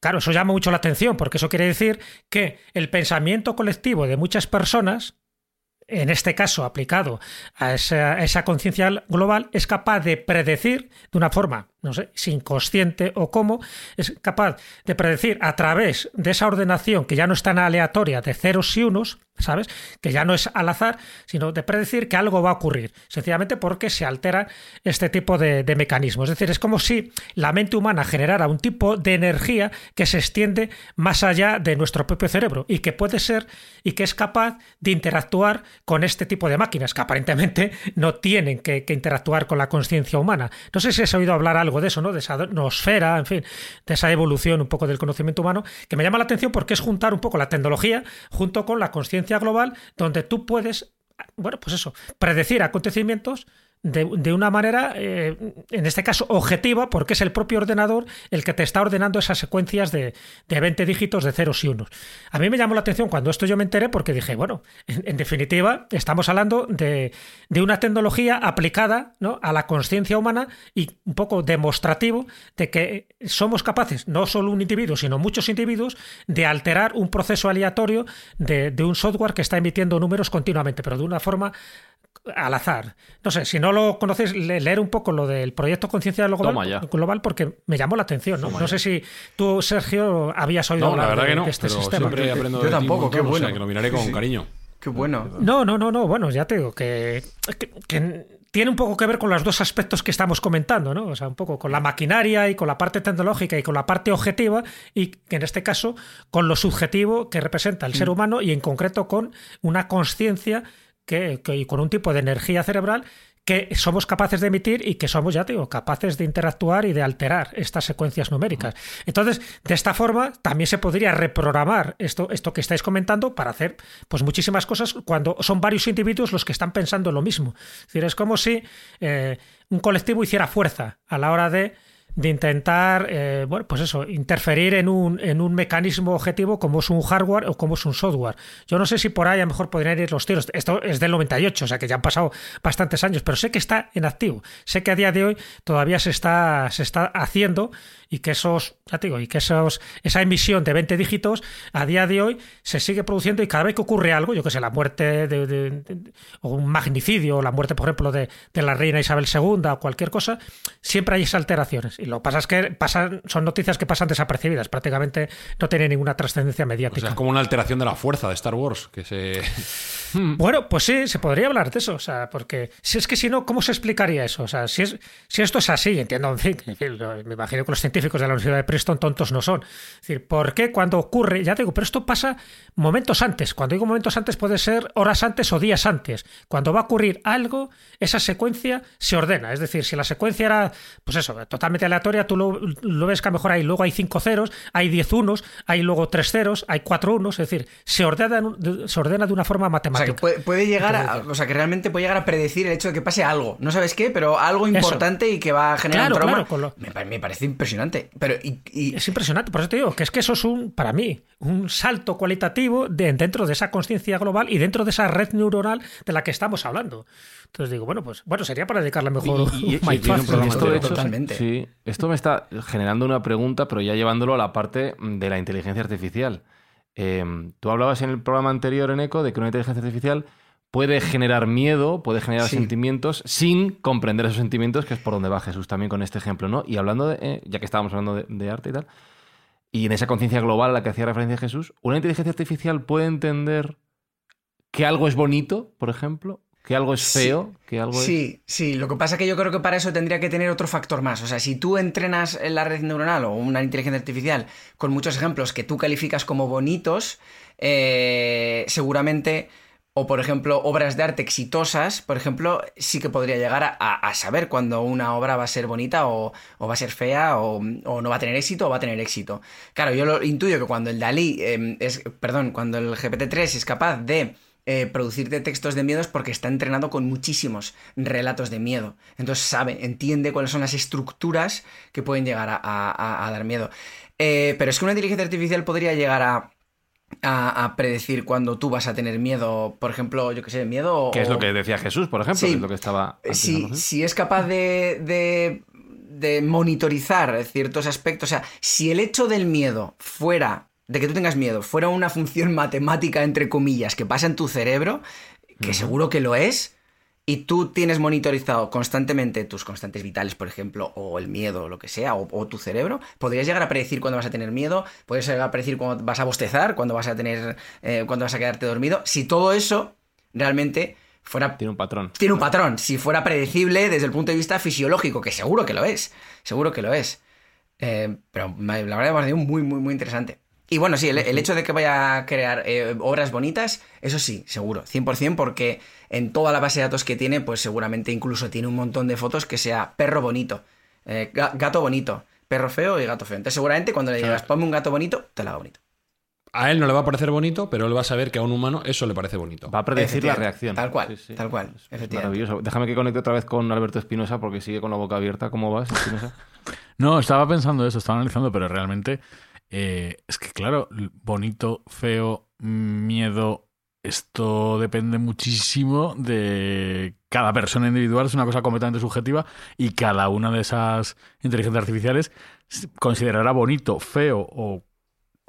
Claro, eso llama mucho la atención, porque eso quiere decir que el pensamiento colectivo de muchas personas en este caso aplicado a esa, esa conciencia global, es capaz de predecir de una forma, no sé, si inconsciente o cómo, es capaz de predecir a través de esa ordenación que ya no es tan aleatoria de ceros y unos, ¿sabes? Que ya no es al azar, sino de predecir que algo va a ocurrir, sencillamente porque se altera este tipo de, mecanismos. Es decir, es como si la mente humana generara un tipo de energía que se extiende más allá de nuestro propio cerebro y que puede ser y que es capaz de interactuar con este tipo de máquinas que aparentemente no tienen que, que interactuar con la conciencia humana. No sé si has oído hablar de eso, ¿no? De esa nosfera, en fin, de esa evolución un poco del conocimiento humano, que me llama la atención porque es juntar un poco la tecnología junto con la conciencia global, donde tú puedes, bueno, pues eso, predecir acontecimientos de, de, una manera, eh, en este caso, objetiva, porque es el propio ordenador el que te está ordenando esas secuencias de, de 20 dígitos de ceros y unos. A mí me llamó la atención cuando esto yo me enteré porque dije, bueno, en, en definitiva, estamos hablando de, de una tecnología aplicada ¿no? a la conciencia humana y un poco demostrativo de que somos capaces, no solo un individuo, sino muchos individuos, de alterar un proceso aleatorio de, de un software que está emitiendo números continuamente, pero de una forma al azar. No sé, si no lo conocéis, leer un poco lo del proyecto Conciencia global, global, porque me llamó la atención. No, no sé si tú, Sergio, habías oído
no,
hablar
la verdad
de,
que no,
de este
pero
sistema.
Siempre aprendo
Yo tampoco,
montón,
qué bueno.
o sea, que lo miraré con
Sí, sí.
cariño.
Qué bueno.
No, no, no, no. Bueno, ya te digo que, que, que tiene un poco que ver con los dos aspectos que estamos comentando, ¿no? O sea, un poco con la maquinaria y con la parte tecnológica y con la parte objetiva y que en este caso con lo subjetivo que representa el ser humano y en concreto con una conciencia que, con un tipo de energía cerebral que somos capaces de emitir y que somos, ya te digo, capaces de interactuar y de alterar estas secuencias numéricas. Entonces, de esta forma, también se podría reprogramar esto, esto que estáis comentando para hacer pues muchísimas cosas cuando son varios individuos los que están pensando lo mismo. Es decir, es como si eh, un colectivo hiciera fuerza a la hora de de intentar, eh, bueno, pues eso, interferir en un, en un mecanismo objetivo como es un hardware o como es un software. Yo no sé si por ahí a lo mejor podrían ir los tiros. Esto es del 98, o sea que ya han pasado bastantes años, pero sé que está en activo. Sé que a día de hoy todavía se está, se está haciendo y que esos, ya te digo, y que esos, esa emisión de 20 dígitos a día de hoy se sigue produciendo y cada vez que ocurre algo, yo que sé, la muerte de, de, de, o un magnicidio, o la muerte, por ejemplo, de, de, la reina Isabel II o cualquier cosa, siempre hay esas alteraciones. Y lo que pasa es que pasan, son noticias que pasan desapercibidas, prácticamente no tienen ninguna trascendencia mediática.
O sea, es como una alteración de la fuerza de Star Wars, que se...
Bueno, pues sí, se podría hablar de eso, o sea, porque si es que si no, ¿cómo se explicaría eso? O sea, si, es, si esto es así, entiendo, en fin, en fin, me imagino que los científicos de la Universidad de Princeton tontos no son. Es decir, ¿por qué cuando ocurre, ya te digo, pero esto pasa momentos antes, cuando digo momentos antes puede ser horas antes o días antes, cuando va a ocurrir algo, esa secuencia se ordena, es decir, si la secuencia era, pues eso, totalmente aleatoria, tú lo, lo ves que a lo mejor hay, luego hay cinco ceros, hay diez unos, hay luego tres ceros, hay cuatro unos, es decir, se ordena, se ordena de una forma matemática.
O sea, que puede, puede llegar a, o sea, que realmente puede llegar a predecir el hecho de que pase algo. No sabes qué, pero algo importante eso. y que va a generar
claro,
un trauma.
Claro, lo...
me, me, parece impresionante. Pero, y, y...
Es impresionante, por eso te digo que es que eso es un, para mí, un salto cualitativo de, dentro de esa conciencia global y dentro de esa red neuronal de la que estamos hablando. Entonces digo, bueno, pues bueno, sería para dedicarle mejor
y, y,
y,
y esto, de hecho, Totalmente. Sí, esto me está generando una pregunta, pero ya llevándolo a la parte de la inteligencia artificial. Eh, tú hablabas en el programa anterior en ECO de que una inteligencia artificial puede generar miedo, puede generar sí. sentimientos sin comprender esos sentimientos, que es por donde va Jesús también con este ejemplo, ¿no? Y hablando de, eh, ya que estábamos hablando de, de, arte y tal, y en esa conciencia global a la que hacía referencia Jesús, ¿una inteligencia artificial puede entender que algo es bonito, por ejemplo? ¿Que algo es feo?
Sí,
¿Que algo es...
sí, sí. Lo que pasa es que yo creo que para eso tendría que tener otro factor más. O sea, si tú entrenas en la red neuronal o una inteligencia artificial con muchos ejemplos que tú calificas como bonitos, eh, seguramente o por ejemplo obras de arte exitosas, por ejemplo, sí que podría llegar a, saber cuando una obra va a ser bonita o, va a ser fea o, no va a tener éxito o va a tener éxito. Claro, yo lo intuyo que cuando el Dalí eh, es, perdón, cuando el GPT-3 es capaz de eh, producirte textos de miedo es porque está entrenado con muchísimos relatos de miedo. Entonces sabe, entiende cuáles son las estructuras que pueden llegar a dar miedo. Eh, pero es que una inteligencia artificial podría llegar a a, a, predecir cuando tú vas a tener miedo, por ejemplo, yo que sé, miedo.
Que o... es lo que decía Jesús, por ejemplo,
sí,
que es lo que estaba.
Si, si es capaz de, de, de, monitorizar ciertos aspectos, o sea, si el hecho del miedo fuera, de que tú tengas miedo, fuera una función matemática, entre comillas, que pasa en tu cerebro. que seguro que lo es, y tú tienes monitorizado constantemente tus constantes vitales, por ejemplo, o el miedo, o lo que sea, o, o tu cerebro, podrías llegar a predecir cuándo vas a tener miedo, podrías llegar a predecir cuándo vas a bostezar, cuándo vas a tener, eh, cuándo vas a quedarte dormido. Si todo eso realmente fuera
Tiene un patrón.
tiene un patrón. Si fuera predecible desde el punto de vista fisiológico, que seguro que lo es. Seguro que lo es. Eh, pero la verdad me ha parecido muy, muy, muy interesante. Y bueno, sí, el, el hecho de que vaya a crear eh, obras bonitas, eso sí, seguro, 100%, porque en toda la base de datos que tiene, pues seguramente incluso tiene un montón de fotos que sea perro bonito, eh, ga- gato bonito, perro feo y gato feo. Entonces seguramente cuando le digas, ponme un gato bonito, te lo haga bonito.
A él no le va a parecer bonito, pero él va a saber que a un humano eso le parece bonito.
Va a predecir la reacción.
Tal cual, tal cual,
Es- maravilloso. Déjame que conecte otra vez con Alberto Espinosa porque sigue con la boca abierta. ¿Cómo vas, Espinosa?
No, estaba pensando eso, estaba analizando, pero realmente eh, es que, claro, bonito, feo, miedo, esto depende muchísimo de cada persona individual, es una cosa completamente subjetiva y cada una de esas inteligencias artificiales considerará bonito, feo o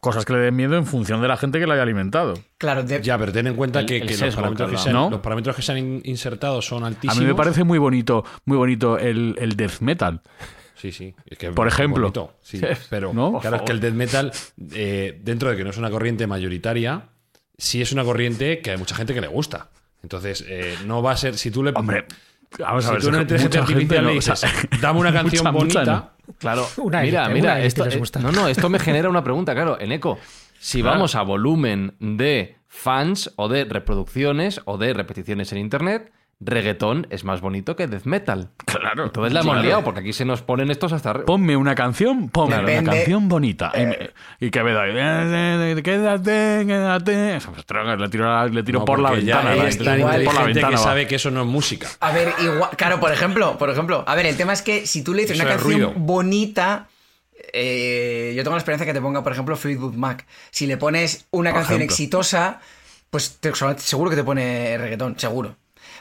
cosas que le den miedo en función de la gente que la haya alimentado.
Claro, de-
Ya, pero ten en cuenta
El-
que,
el
que los, parámetros que se han,
hablaba. ¿no?
los parámetros que se han in- insertado son
A
altísimos.
mí me parece muy bonito, muy bonito el, el death metal.
Sí, sí. Es que
Por ejemplo.
sí, pero
¿No?
claro, es que el death metal, eh, dentro de que no es una corriente mayoritaria, sí es una corriente que hay mucha gente que le gusta. Entonces, eh, no va a ser. Si tú le.
Hombre, vamos a
si
ver,
tú a una
mucha gente no,
le
o sea,
dices, dame una canción
mucha, mucha
bonita.
no.
Claro,
Una
mira, mira,
una
esto,
les
eh,
gusta.
no, no, esto me genera una pregunta, claro, en eco. Si
Claro.
vamos a volumen de fans o de reproducciones o de repeticiones en internet, reggaetón es más bonito que death metal.
Claro.
Entonces la hemos
Claro.
liado, porque aquí se nos ponen estos hasta arriba.
Ponme una canción, ponme
Depende.
una canción bonita. Y me- Y, que me da. Quédate, quédate. Ostras, Le tiro, le tiro
No,
por la ventana.
es
la-
es tan
igual-
por la
inteligente
ventana
que
va.
sabe que eso no es música.
A ver, igual, claro, por ejemplo, por ejemplo, a ver, el tema es que si tú le dices
Eso
una canción
ruido.
bonita, eh, yo tengo la experiencia que te ponga, por ejemplo, Fleetwood Mac. Si le pones una
Por
canción
ejemplo.
exitosa, pues te- seguro que te pone reggaetón, seguro.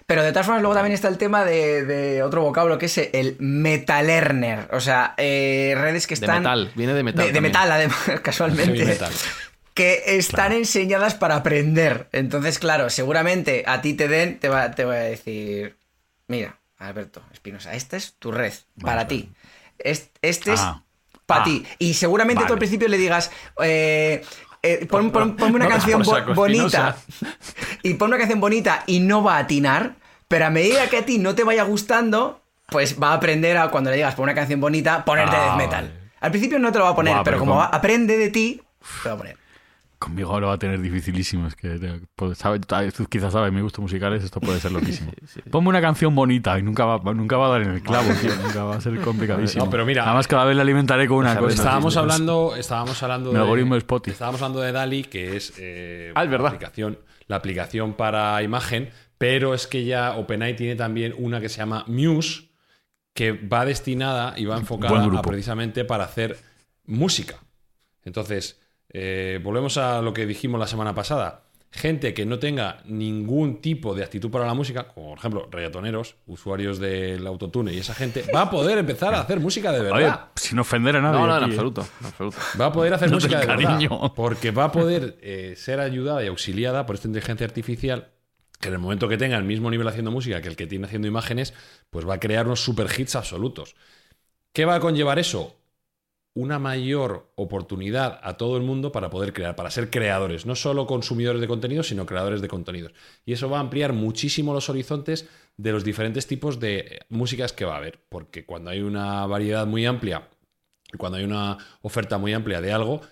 Pero de todas formas, luego también está el tema de, de otro vocablo que es el metalerner. O sea, eh, redes que
De
están.
metal, viene de metal
De, de metal, además, casualmente.
Metal.
Que están enseñadas para aprender. Entonces, claro, seguramente a ti te den, te va, te voy a decir: Mira, Alberto Espinosa, esta es tu red, para ti. Es- Este es
Ah.
para
Ah.
ti. Y seguramente tú al principio le digas. eh, eh, pon- pon- ponme una
no
canción
por
bo- bonita y pon una canción bonita y no va a atinar, pero a medida que a ti no te vaya gustando, pues va a aprender a cuando le digas pon una canción bonita, ponerte
Ah,
death metal. Al principio no te lo va a poner, pero
pero
como va- aprende de ti, te lo va a poner.
Conmigo lo va a tener dificilísimo. Es que pues, sabe- tú quizás sabes mis gustos musicales, esto puede ser loquísimo. Ponme una canción bonita y nunca va, nunca va a dar en el clavo, tío. Nunca va a ser complicadísimo.
No, pero mira-
Además, cada vez le alimentaré con una cosa.
Estábamos hablando, estábamos hablando
Mi algoritmo de Spotify.
Estábamos hablando de DALI, que es eh,
Ah, es verdad.
La, aplicación, la aplicación para imagen, pero es que ya OpenAI tiene también una que se llama Muse, que va destinada y va enfocada a precisamente para hacer música. Entonces, eh, volvemos a lo que dijimos la semana pasada. Gente que no tenga ningún tipo de actitud para la música, como por ejemplo reggaetoneros, usuarios del autotune y esa gente, va a poder empezar a hacer música de verdad.
Oye, sin ofender a nadie.
No, no, en
aquí, ¿eh?
absoluto, en absoluto.
Va a poder hacer
No
música de verdad. Porque va a poder eh, ser ayudada y auxiliada por esta inteligencia artificial que en el momento que tenga el mismo nivel haciendo música que el que tiene haciendo imágenes, pues va a crear unos super hits absolutos. ¿Qué va a conllevar eso? Una mayor oportunidad a todo el mundo para poder crear, para ser creadores, no solo consumidores de contenidos, sino creadores de contenidos. Y eso va a ampliar muchísimo los horizontes de los diferentes tipos de músicas que va a haber, porque cuando hay una variedad muy amplia cuando hay una oferta muy amplia de algo,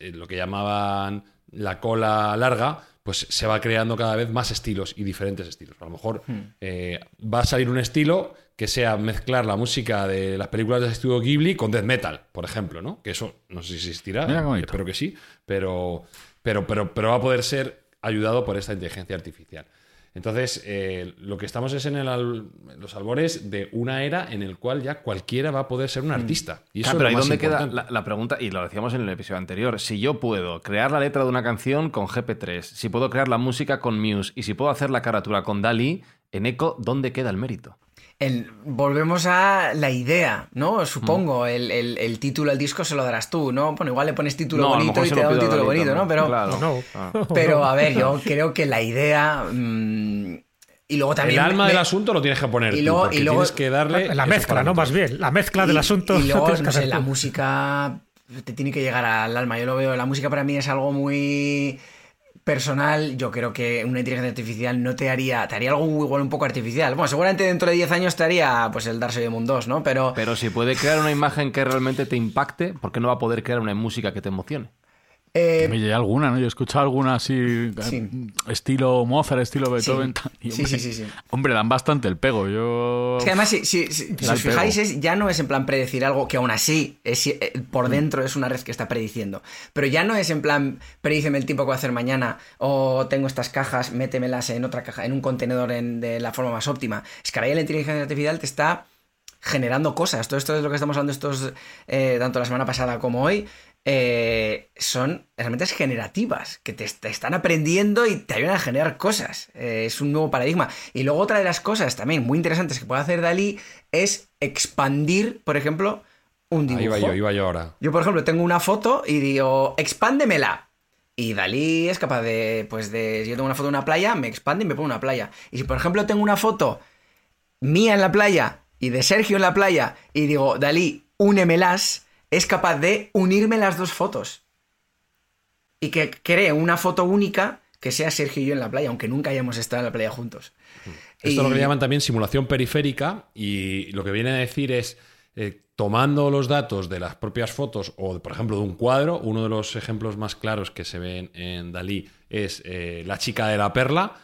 eh, lo que llamaban la cola larga, pues se va creando cada vez más estilos y diferentes estilos. A lo mejor eh, va a salir un estilo que sea mezclar la música de las películas del estudio Ghibli con death metal, por ejemplo, ¿no? Que eso no sé si existirá, espero que sí, pero, pero, pero, pero va a poder ser ayudado por esta inteligencia artificial. Entonces, eh, lo que estamos es en, el al- los albores de una era en el cual ya cualquiera va a poder ser un artista. Y eso
Claro, pero ahí donde queda la, la pregunta, y lo decíamos en el episodio anterior, si yo puedo crear la letra de una canción con GP3, si puedo crear la música con Muse y si puedo hacer la carátula con Dalí, en Eco, ¿dónde queda el mérito?
El- volvemos a la idea, ¿no? Supongo, el, el- el título al disco se lo darás tú, ¿no? Bueno, igual le pones título
No,
bonito y te da un título bonito, ¿no? Pero,
claro.
No.
Ah.
pero a ver, yo creo que la idea... mm, y luego también...
el alma
me-
del asunto lo tienes que poner
y luego-
porque
y luego-
tienes que darle
La mezcla, ¿no? Más bien, la mezcla del asunto.
Y luego, no sé, la música te tiene que llegar al alma. Yo lo veo, la música para mí es algo muy personal. Yo creo que una inteligencia artificial no te haría, te haría algo igual un poco artificial. Bueno, seguramente dentro de 10 años te haría pues el Dark Moon 2, ¿no? Pero,
Pero si puede crear una imagen que realmente te impacte, ¿por qué no va a poder crear una música que te emocione?
Eh,
Me llegué alguna, ¿no? Yo he escuchado alguna así, eh,
Sí.
estilo Mozart, estilo Beethoven.
Sí. Sí,
hombre,
sí.
Hombre, dan bastante el pego. Yo.
Es que además, si, si- si- os fijáis, es- ya no es en plan predecir algo que aún así es, eh, por
Mm.
dentro es una red que está prediciendo. Pero ya no es en plan predíceme el tiempo que voy a hacer mañana o tengo estas cajas, métemelas en otra caja, en un contenedor en- de la forma más óptima. Es que ahora ya la inteligencia artificial te está generando cosas. Todo esto es lo que estamos hablando estos, eh, tanto la semana pasada como hoy. Eh, son herramientas generativas que te, te están aprendiendo y te ayudan a generar cosas. Eh, es un nuevo paradigma. Y luego otra de las cosas también muy interesantes que puede hacer Dalí es expandir, por ejemplo, un dibujo.
Ahí iba yo, iba yo ahora.
Yo, por ejemplo, tengo una foto y digo, expándemela. Y Dalí es capaz de, pues de, si yo tengo una foto de una playa, me expande y me pone una playa. Y si, por ejemplo, tengo una foto mía en la playa y de Sergio en la playa y digo, Dalí, únemelas, es capaz de unirme las dos fotos. Y que cree una foto única que sea Sergio y yo en la playa, aunque nunca hayamos estado en la playa juntos.
Esto es lo que le llaman también simulación periférica y lo que viene a decir es, eh, tomando los datos de las propias fotos o, por ejemplo, de un cuadro, uno de los ejemplos más claros que se ven en Dalí es eh, la chica de la perla,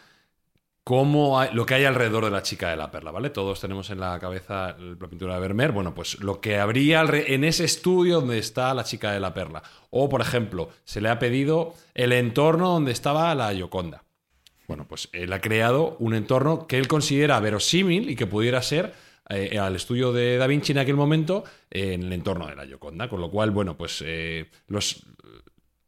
cómo hay- lo que hay alrededor de la chica de la perla, ¿vale? Todos tenemos en la cabeza la pintura de Vermeer, bueno, pues lo que habría en ese estudio donde está la chica de la perla. O, por ejemplo, se le ha pedido el entorno donde estaba la Gioconda. Bueno, pues él ha creado un entorno que él considera verosímil y que pudiera ser eh, al estudio de Da Vinci en aquel momento eh, en el entorno de la Gioconda. Con lo cual, bueno, pues eh, los,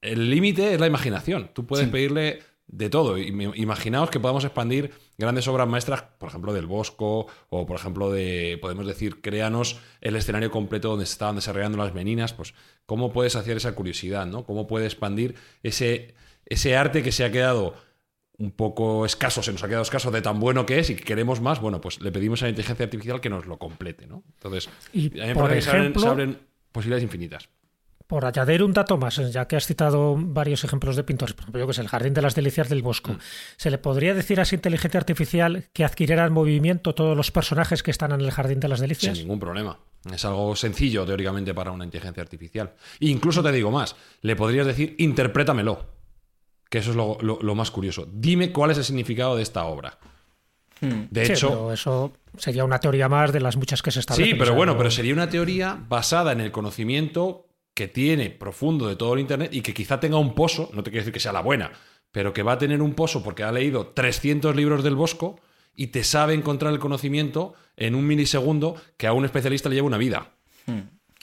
el límite es la imaginación. Tú puedes pedirle de todo. Imaginaos que podamos expandir grandes obras maestras, por ejemplo, del Bosco, o por ejemplo, de, podemos decir, créanos el escenario completo donde se estaban desarrollando las meninas. Pues, ¿cómo puedes hacer esa curiosidad? ¿no? ¿Cómo puede expandir ese, ese arte que se ha quedado un poco escaso, se nos ha quedado escaso de tan bueno que es y que queremos más, bueno, pues le pedimos a la inteligencia artificial que nos lo complete, ¿no? Entonces,
Y,
a mí me
por
parece que se abren,
ejemplo-
se abren posibilidades infinitas.
Por añadir un dato más, ya que has citado varios ejemplos de pintores, por ejemplo, yo que sé, el Jardín de las Delicias del Bosco,
Mm.
¿se le podría decir a esa inteligencia artificial que adquiriera en movimiento todos los personajes que están en el Jardín de las
Sin
Delicias?
ningún problema. Es algo sencillo, teóricamente, para una inteligencia artificial. E incluso te digo más, le podrías decir, interprétamelo. Que eso es lo, lo- lo más curioso. Dime cuál es el significado de esta obra. De
Sí,
hecho,
pero eso sería una teoría más de las muchas que se establecen.
Sí, pero bueno,
no-
pero sería una teoría basada en el conocimiento que tiene profundo de todo el Internet y que quizá tenga un pozo, no te quiero decir que sea la buena, pero que va a tener un pozo porque ha leído 300 libros del Bosco y te sabe encontrar el conocimiento en un milisegundo que a un especialista le lleva una vida.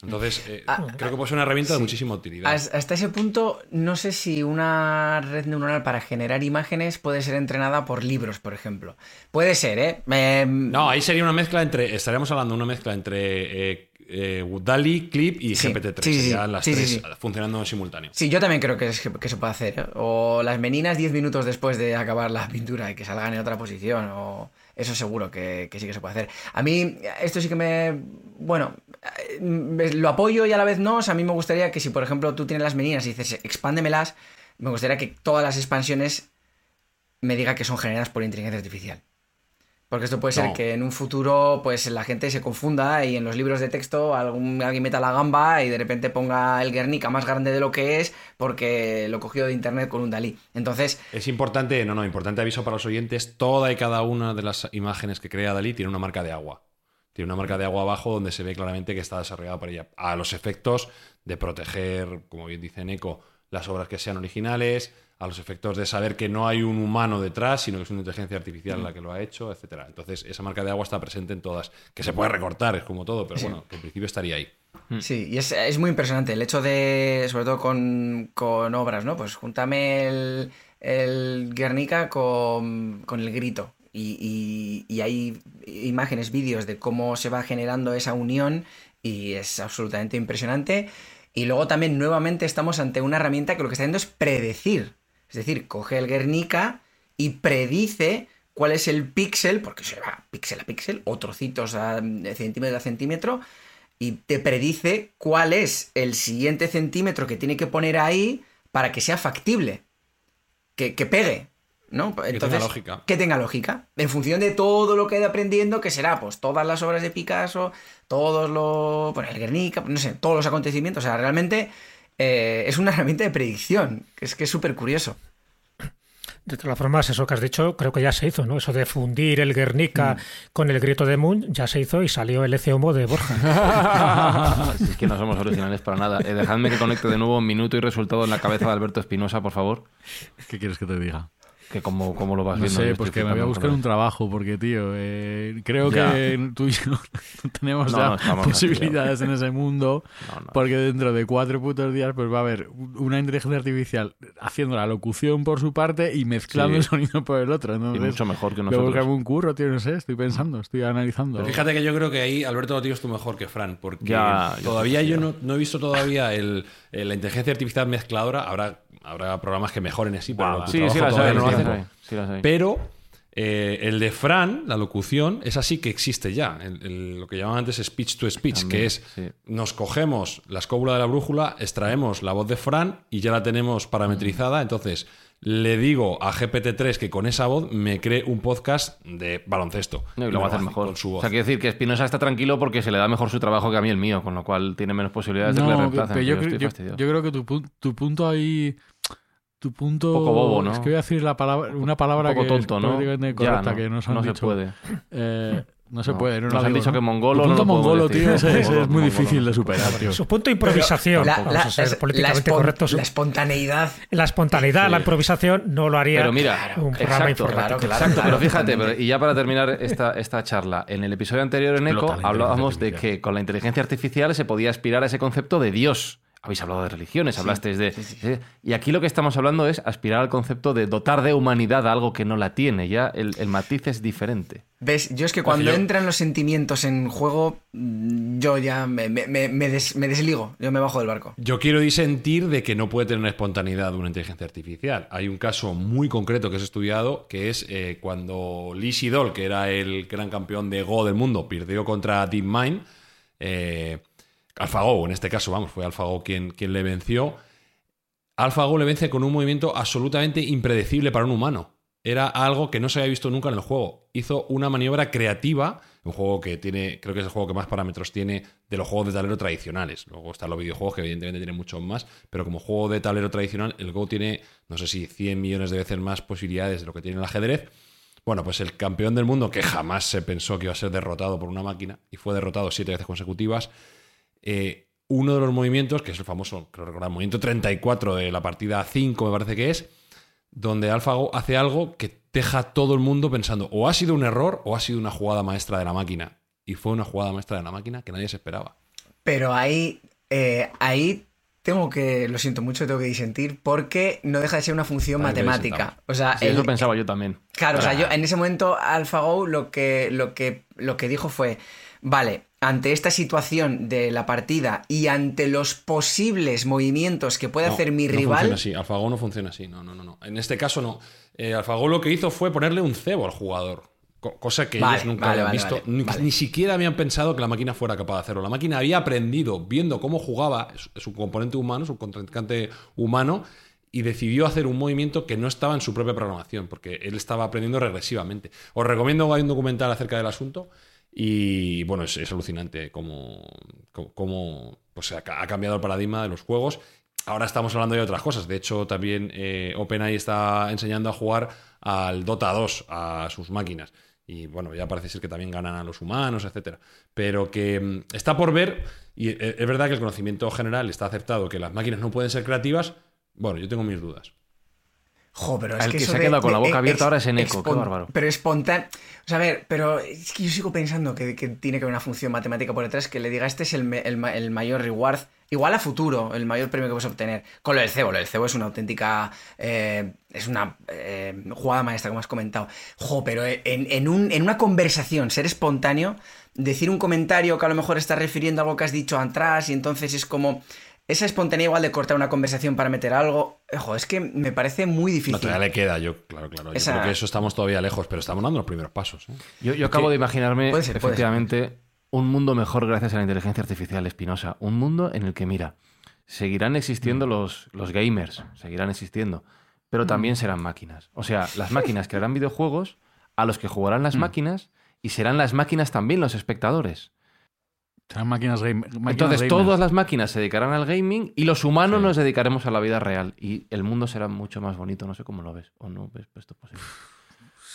Entonces, eh,
Ah,
creo que puede ser una herramienta de muchísima utilidad.
Has- Hasta ese punto, no sé si una red neuronal para generar imágenes puede ser entrenada por libros, por ejemplo. Puede ser, ¿eh?
No, ahí sería una mezcla entre, estaríamos hablando de una mezcla entre eh, eh, DALI, Clip y
Sí,
GPT-3.
sí,
las tres funcionando en simultáneo.
Sí, yo también creo que, es- que se puede hacer. ¿eh? O las meninas 10 minutos después de acabar la pintura y que salgan en otra posición. O eso seguro que, que sí que se puede hacer. A mí, esto sí que me. Bueno, eh, lo apoyo y a la vez no. O sea, a mí me gustaría que si, por ejemplo, tú tienes las meninas y dices expándemelas, me gustaría que todas las expansiones me diga que son generadas por inteligencia artificial. Porque esto puede ser
No.
que en un futuro pues la gente se confunda y en los libros de texto algún, alguien meta la gamba y de repente ponga el Guernica más grande de lo que es porque lo cogió de internet con un Dalí. Entonces,
Es importante, no, no, importante aviso para los oyentes, toda y cada una de las imágenes que crea Dalí tiene una marca de agua. Tiene una marca de agua abajo donde se ve claramente que está desarrollada por ella. A los efectos de proteger, como bien dice Neko, las obras que sean originales, a los efectos de saber que no hay un humano detrás, sino que es una inteligencia artificial la que lo ha hecho, etcétera. Entonces, esa marca de agua está presente en todas. Que se puede recortar, es como todo, pero bueno, que en principio estaría ahí.
sí, y es, es muy impresionante el hecho de, sobre todo con, con obras, ¿no? Pues júntame el, el Guernica con, con el grito. y, y hay imágenes, vídeos de cómo se va generando esa unión y es absolutamente impresionante. Y luego también nuevamente estamos ante una herramienta que lo que está haciendo es predecir. Es decir, coge el Guernica y predice cuál es el píxel, porque se va píxel a píxel, o trocitos a centímetro a centímetro, y te predice cuál es el siguiente centímetro que tiene que poner ahí para que sea factible, que, que pegue. ¿no? Entonces,
que tenga lógica.
Que tenga lógica. En función de todo lo que he ido aprendiendo, que será pues todas las obras de Picasso, todos los. Bueno, el Guernica, no sé, todos los acontecimientos. O sea, realmente eh, es una herramienta de predicción, que es que es súper curioso.
De todas formas, eso que has dicho, creo que ya se hizo, ¿no? Eso de fundir el Guernica mm. con el grito de Moon, ya se hizo y salió el Homo de Borja.
es que no somos originales para nada. Eh, dejadme que conecte de nuevo un minuto y resultado en la cabeza de Alberto Espinosa, por favor.
¿Qué quieres que te diga?
Que como, como lo vas viendo.
No sé, pues que me voy a buscar un trabajo, porque, tío, eh, creo que tú y yo no tenemos ya posibilidades en ese mundo, porque dentro de cuatro putos días pues va a haber una inteligencia artificial haciendo la locución por su parte y mezclando el sonido por el otro.
y mucho mejor que nosotros.
Voy un curro, tío, no sé, estoy pensando, estoy analizando.
fíjate que yo creo que ahí, Alberto, lo tienes tú mejor que Fran, porque todavía yo, no, no, he visto todavía el, la inteligencia artificial mezcladora, habrá habrá programas que mejoren así, pero
sí, sí, las hay,
Pero eh, el de Fran, la locución, es así que existe ya. lo que llamaban antes speech to speech, que es nos cogemos la escóbula de la brújula, extraemos la voz de Fran y ya la tenemos parametrizada. Entonces le digo a GPT-3 que con esa voz me cree un podcast de baloncesto.
y lo va a hacer mejor. Con su voz. O sea, quiere decir que Espinosa está tranquilo porque se le da mejor su trabajo que a mí el mío, con lo cual tiene menos posibilidades de que le reemplacen.
yo, creo que tu, tu punto ahí tu punto.
Un poco bobo, ¿no?
Es que voy a decir la palabra, una palabra
un poco
que
tonto, ¿no?
correcta, no, que nos han
no
dicho.
se puede.
Eh, no se puede. No
nos han dicho que mongolo.
Tu punto
no
mongolo, tío,
es,
es, muy difícil de superar, tío.
Su punto de improvisación.
La, la, ser políticamente la, correctos. la espontaneidad.
La espontaneidad, sí. la improvisación no lo haría
pero mira,
un programa
exacto,
informático.
Claro, exacto, pero fíjate, pero, y ya para terminar esta, esta charla, en el episodio anterior en ECO hablábamos de que con la inteligencia artificial se podía aspirar a ese concepto de Dios habéis hablado de religiones, hablasteis de... ¿eh? y aquí lo que estamos hablando es aspirar al concepto de dotar de humanidad a algo que no la tiene. Ya el, matiz es diferente.
¿Ves? Yo es que cuando entran los sentimientos en juego, mm, yo ya me, desligo, yo me bajo del barco.
Yo quiero disentir de que no puede tener espontaneidad una inteligencia artificial. Hay un caso muy concreto que es estudiado, que es eh, cuando Lee Sidol, que era el gran campeón de Go del mundo, perdió contra DeepMind. Eh, AlphaGo, en este caso, vamos, fue AlphaGo quien, quien le venció. AlphaGo le vence con un movimiento absolutamente impredecible para un humano. Era algo que no se había visto nunca en el juego. Hizo una maniobra creativa, un juego que tiene, creo que es el juego que más parámetros tiene de los juegos de tablero tradicionales. Luego están los videojuegos que evidentemente tienen muchos más, pero como juego de tablero tradicional, el Go tiene, no sé si 100 millones de veces más posibilidades de lo que tiene el ajedrez. Bueno, pues el campeón del mundo, que jamás se pensó que iba a ser derrotado por una máquina, y fue derrotado siete veces consecutivas, eh, uno de los movimientos, que es el famoso, creo recordar, movimiento 34 de la partida 5, me parece que es, donde AlphaGo hace algo que deja a todo el mundo pensando o ha sido un error o ha sido una jugada maestra de la máquina. Y fue una jugada maestra de la máquina que nadie se esperaba.
Pero ahí, eh, ahí tengo que, lo siento mucho, tengo que disentir porque no deja de ser una función matemática. O sea,
eso pensaba yo también.
Claro, o sea, yo en ese momento AlphaGo lo que, lo que, lo que dijo fue, vale, ante esta situación de la partida y ante los posibles movimientos que puede hacer mi
no
rival.
Funciona así, AlphaGo no funciona así, no, no, no, no. En este caso no. Eh, AlphaGo lo que hizo fue ponerle un cebo al jugador. Cosa que ellos nunca habían visto. Ni, siquiera habían pensado que la máquina fuera capaz de hacerlo. La máquina había aprendido, viendo cómo jugaba su componente humano, su contrincante humano, y decidió hacer un movimiento que no estaba en su propia programación, porque él estaba aprendiendo regresivamente. Os recomiendo hay un documental acerca del asunto y bueno, es, alucinante cómo, pues, ha, cambiado el paradigma de los juegos. Ahora estamos hablando de otras cosas. De hecho, también eh, OpenAI está enseñando a jugar al Dota 2 a sus máquinas. Y bueno, ya parece ser que también ganan a los humanos, etcétera. Pero que mm, está por ver, y e, es verdad que el conocimiento general está aceptado que las máquinas no pueden ser creativas. Bueno, yo tengo mis dudas.
Jo, pero es
El
que,
que
eso
se ha
de-
quedado con la
de
boca abierta
ex-
ahora es Eneco, qué
expon-
bárbaro.
Pero espontáneo. O sea, a ver, pero es que yo sigo pensando que, que tiene que haber una función matemática por detrás que le diga este es el, el ma- el mayor reward. Igual a futuro, el mayor premio que puedes obtener. Con lo del cebo, lo del cebo es una auténtica. eh, es una eh, jugada maestra, como has comentado. Jo, pero en, en un- en una conversación, ser espontáneo, decir un comentario que a lo mejor está refiriendo a algo que has dicho atrás y entonces es como. Esa espontaneidad igual de cortar una conversación para meter algo. Ojo, es que me parece muy difícil.
No, todavía le queda, yo, claro, claro. Yo
Esa-
creo que eso estamos todavía lejos, pero estamos dando los primeros pasos. ¿eh?
Yo, yo acabo de imaginarme,
Puede ser, puede
efectivamente, un mundo mejor gracias a la inteligencia artificial, Espinosa. Un mundo en el que, mira, seguirán
Mm.
existiendo los, los gamers, seguirán existiendo, pero
Mm.
también serán máquinas. O sea, las máquinas crearán videojuegos a los que jugarán
Mm.
las máquinas y serán las máquinas también los espectadores.
Serán máquinas, game- máquinas
Entonces,
gamers.
todas las máquinas se dedicarán al gaming y los humanos
Sí.
nos dedicaremos a la vida real. Y el mundo será mucho más bonito. No sé cómo lo ves. ¿O no ves esto posible?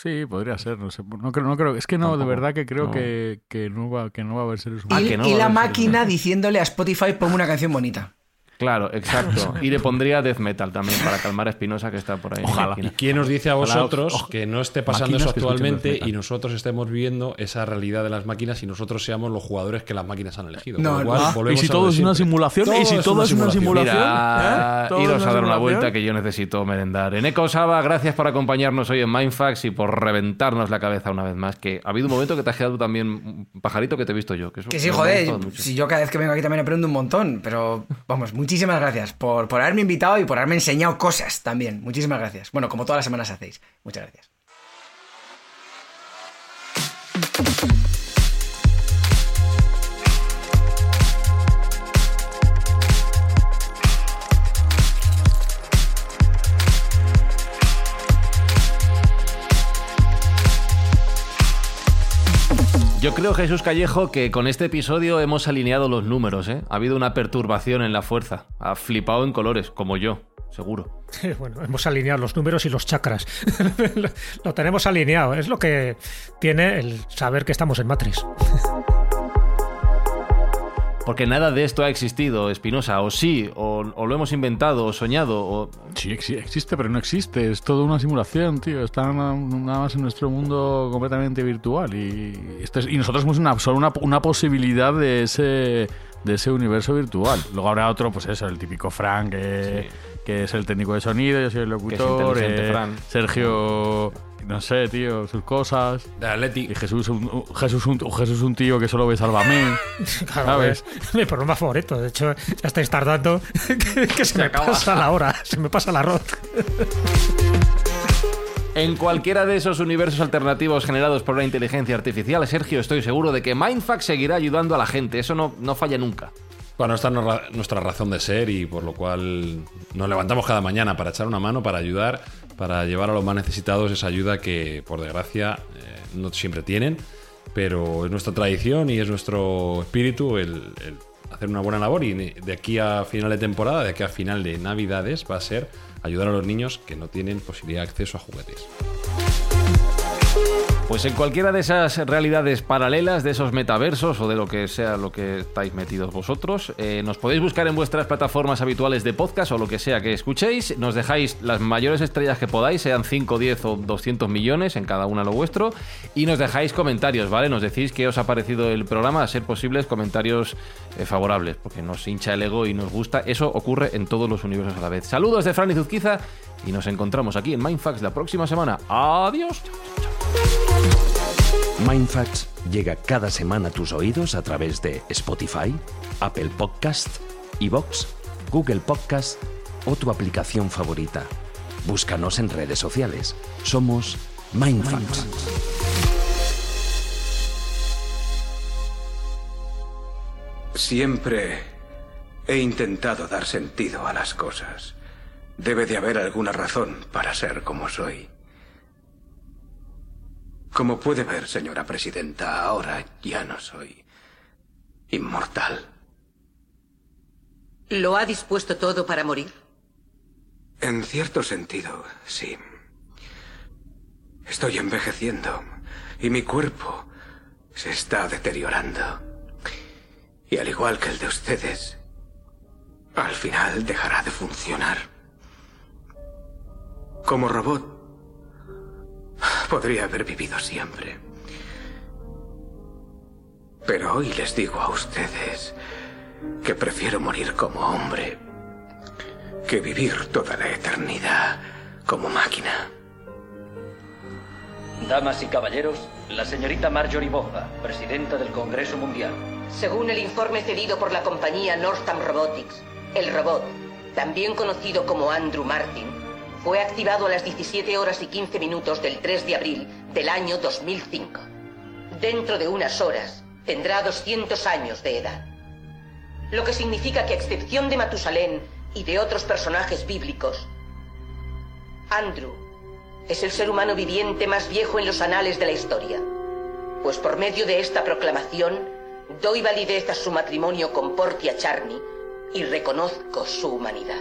Sí, podría ser, no sé. No creo, no creo. Es que no, de verdad que creo
no.
Que, que, no va, que no va a haber seres
Y,
humanos.
Ah, que no
y
va a
la máquina
humanos.
diciéndole a Spotify ponme una canción bonita.
Claro, exacto. Y le pondría death metal también para calmar a Espinosa que está por ahí.
Ojalá.
¿Y quién nos dice a vosotros que no esté pasando
máquinas
eso actualmente y nosotros estemos viviendo esa realidad de las máquinas y nosotros seamos los jugadores que las máquinas han elegido?
No, no.
Ah, y si todo es una simulación, y si todo es una simulación.
Mira,
¿eh?
Iros a dar una vuelta que yo necesito merendar. Eneco Saba, gracias por acompañarnos hoy en Mindfax y por reventarnos la cabeza una vez más. Que ha habido un momento que te has quedado también un pajarito que te he visto yo. Que, eso
Que sí, joder, si yo cada vez que vengo aquí también aprendo un montón, pero vamos, muchísimas gracias por, por haberme invitado y por haberme enseñado cosas también. Muchísimas gracias. Bueno, como todas las semanas hacéis. Muchas gracias.
Yo creo, Jesús Callejo, que con este episodio hemos alineado los números. ¿eh? Ha habido una perturbación en la fuerza. Ha flipado en colores, como yo, seguro.
Bueno, hemos alineado los números y los chakras. lo, tenemos alineado. Es lo que tiene el saber que estamos en Matrix.
Porque nada de esto ha existido, Espinosa. O sí, o, o lo hemos inventado, o soñado, o...
Sí, exi- existe, pero no existe. Es toda una simulación, tío. Está na- nada más en nuestro mundo completamente virtual. Y, esto es- y nosotros somos una, solo una, una posibilidad de ese, de ese universo virtual. Luego habrá otro, pues eso, el típico Frank, que, que es el técnico de sonido, yo soy el locutor. eh. Sergio, no sé, tío, sus cosas.
De Atleti.
Y Jesús, un, un- Jesús, un, Jesús, un tío que solo ve Sálvame.
Claro,
¿Sabes?
es mi programa favorito. De hecho, ya estáis tardando que, que se, me pasa la hora, se me pasa el arroz.
En cualquiera de esos universos alternativos generados por la inteligencia artificial, Sergio, estoy seguro de que Mindfax seguirá ayudando a la gente. Eso no, no falla nunca.
Bueno, esta es nuestra razón de ser y por lo cual nos levantamos cada mañana para echar una mano, para ayudar, para llevar a los más necesitados esa ayuda que, por desgracia, eh, no siempre tienen, pero es nuestra tradición y es nuestro espíritu el, el hacer una buena labor y de aquí a final de temporada, de aquí a final de Navidades, va a ser ayudar a los niños que no tienen posibilidad de acceso a juguetes.
Pues en cualquiera de esas realidades paralelas, de esos metaversos o de lo que sea lo que estáis metidos vosotros, eh, nos podéis buscar en vuestras plataformas habituales de podcast o lo que sea que escuchéis. Nos dejáis las mayores estrellas que podáis, sean 5, 10 o 200 millones en cada una lo vuestro. Y nos dejáis comentarios, ¿vale? Nos decís qué os ha parecido el programa, a ser posibles comentarios eh, favorables, porque nos hincha el ego y nos gusta. Eso ocurre en todos los universos a la vez. Saludos de Fran y Zuzquiza y nos encontramos aquí en Mindfax la próxima semana. Adiós.
Mindfacts llega cada semana a tus oídos a través de Spotify, Apple Podcast, Evox, Google Podcast o tu aplicación favorita. Búscanos en redes sociales. Somos Mindfacts.
Siempre he intentado dar sentido a las cosas. Debe de haber alguna razón para ser como soy. Como puede ver, señora presidenta, ahora ya no soy inmortal.
¿Lo ha dispuesto todo para morir?
En cierto sentido, sí. Estoy envejeciendo y mi cuerpo se está deteriorando. Y al igual que el de ustedes, al final dejará de funcionar. Como robot, podría haber vivido siempre. Pero hoy les digo a ustedes que prefiero morir como hombre que vivir toda la eternidad como máquina.
Damas y caballeros, la señorita Marjorie Boffa, presidenta del Congreso Mundial.
Según el informe cedido por la compañía Northam Robotics, el robot, también conocido como Andrew Martin, fue activado a las 17 horas y 15 minutos del 3 de abril del año 2005. Dentro de unas horas tendrá 200 años de edad. Lo que significa que a excepción de Matusalén y de otros personajes bíblicos, Andrew es el ser humano viviente más viejo en los anales de la historia. Pues por medio de esta proclamación, doy validez a su matrimonio con Portia Charney y reconozco su humanidad.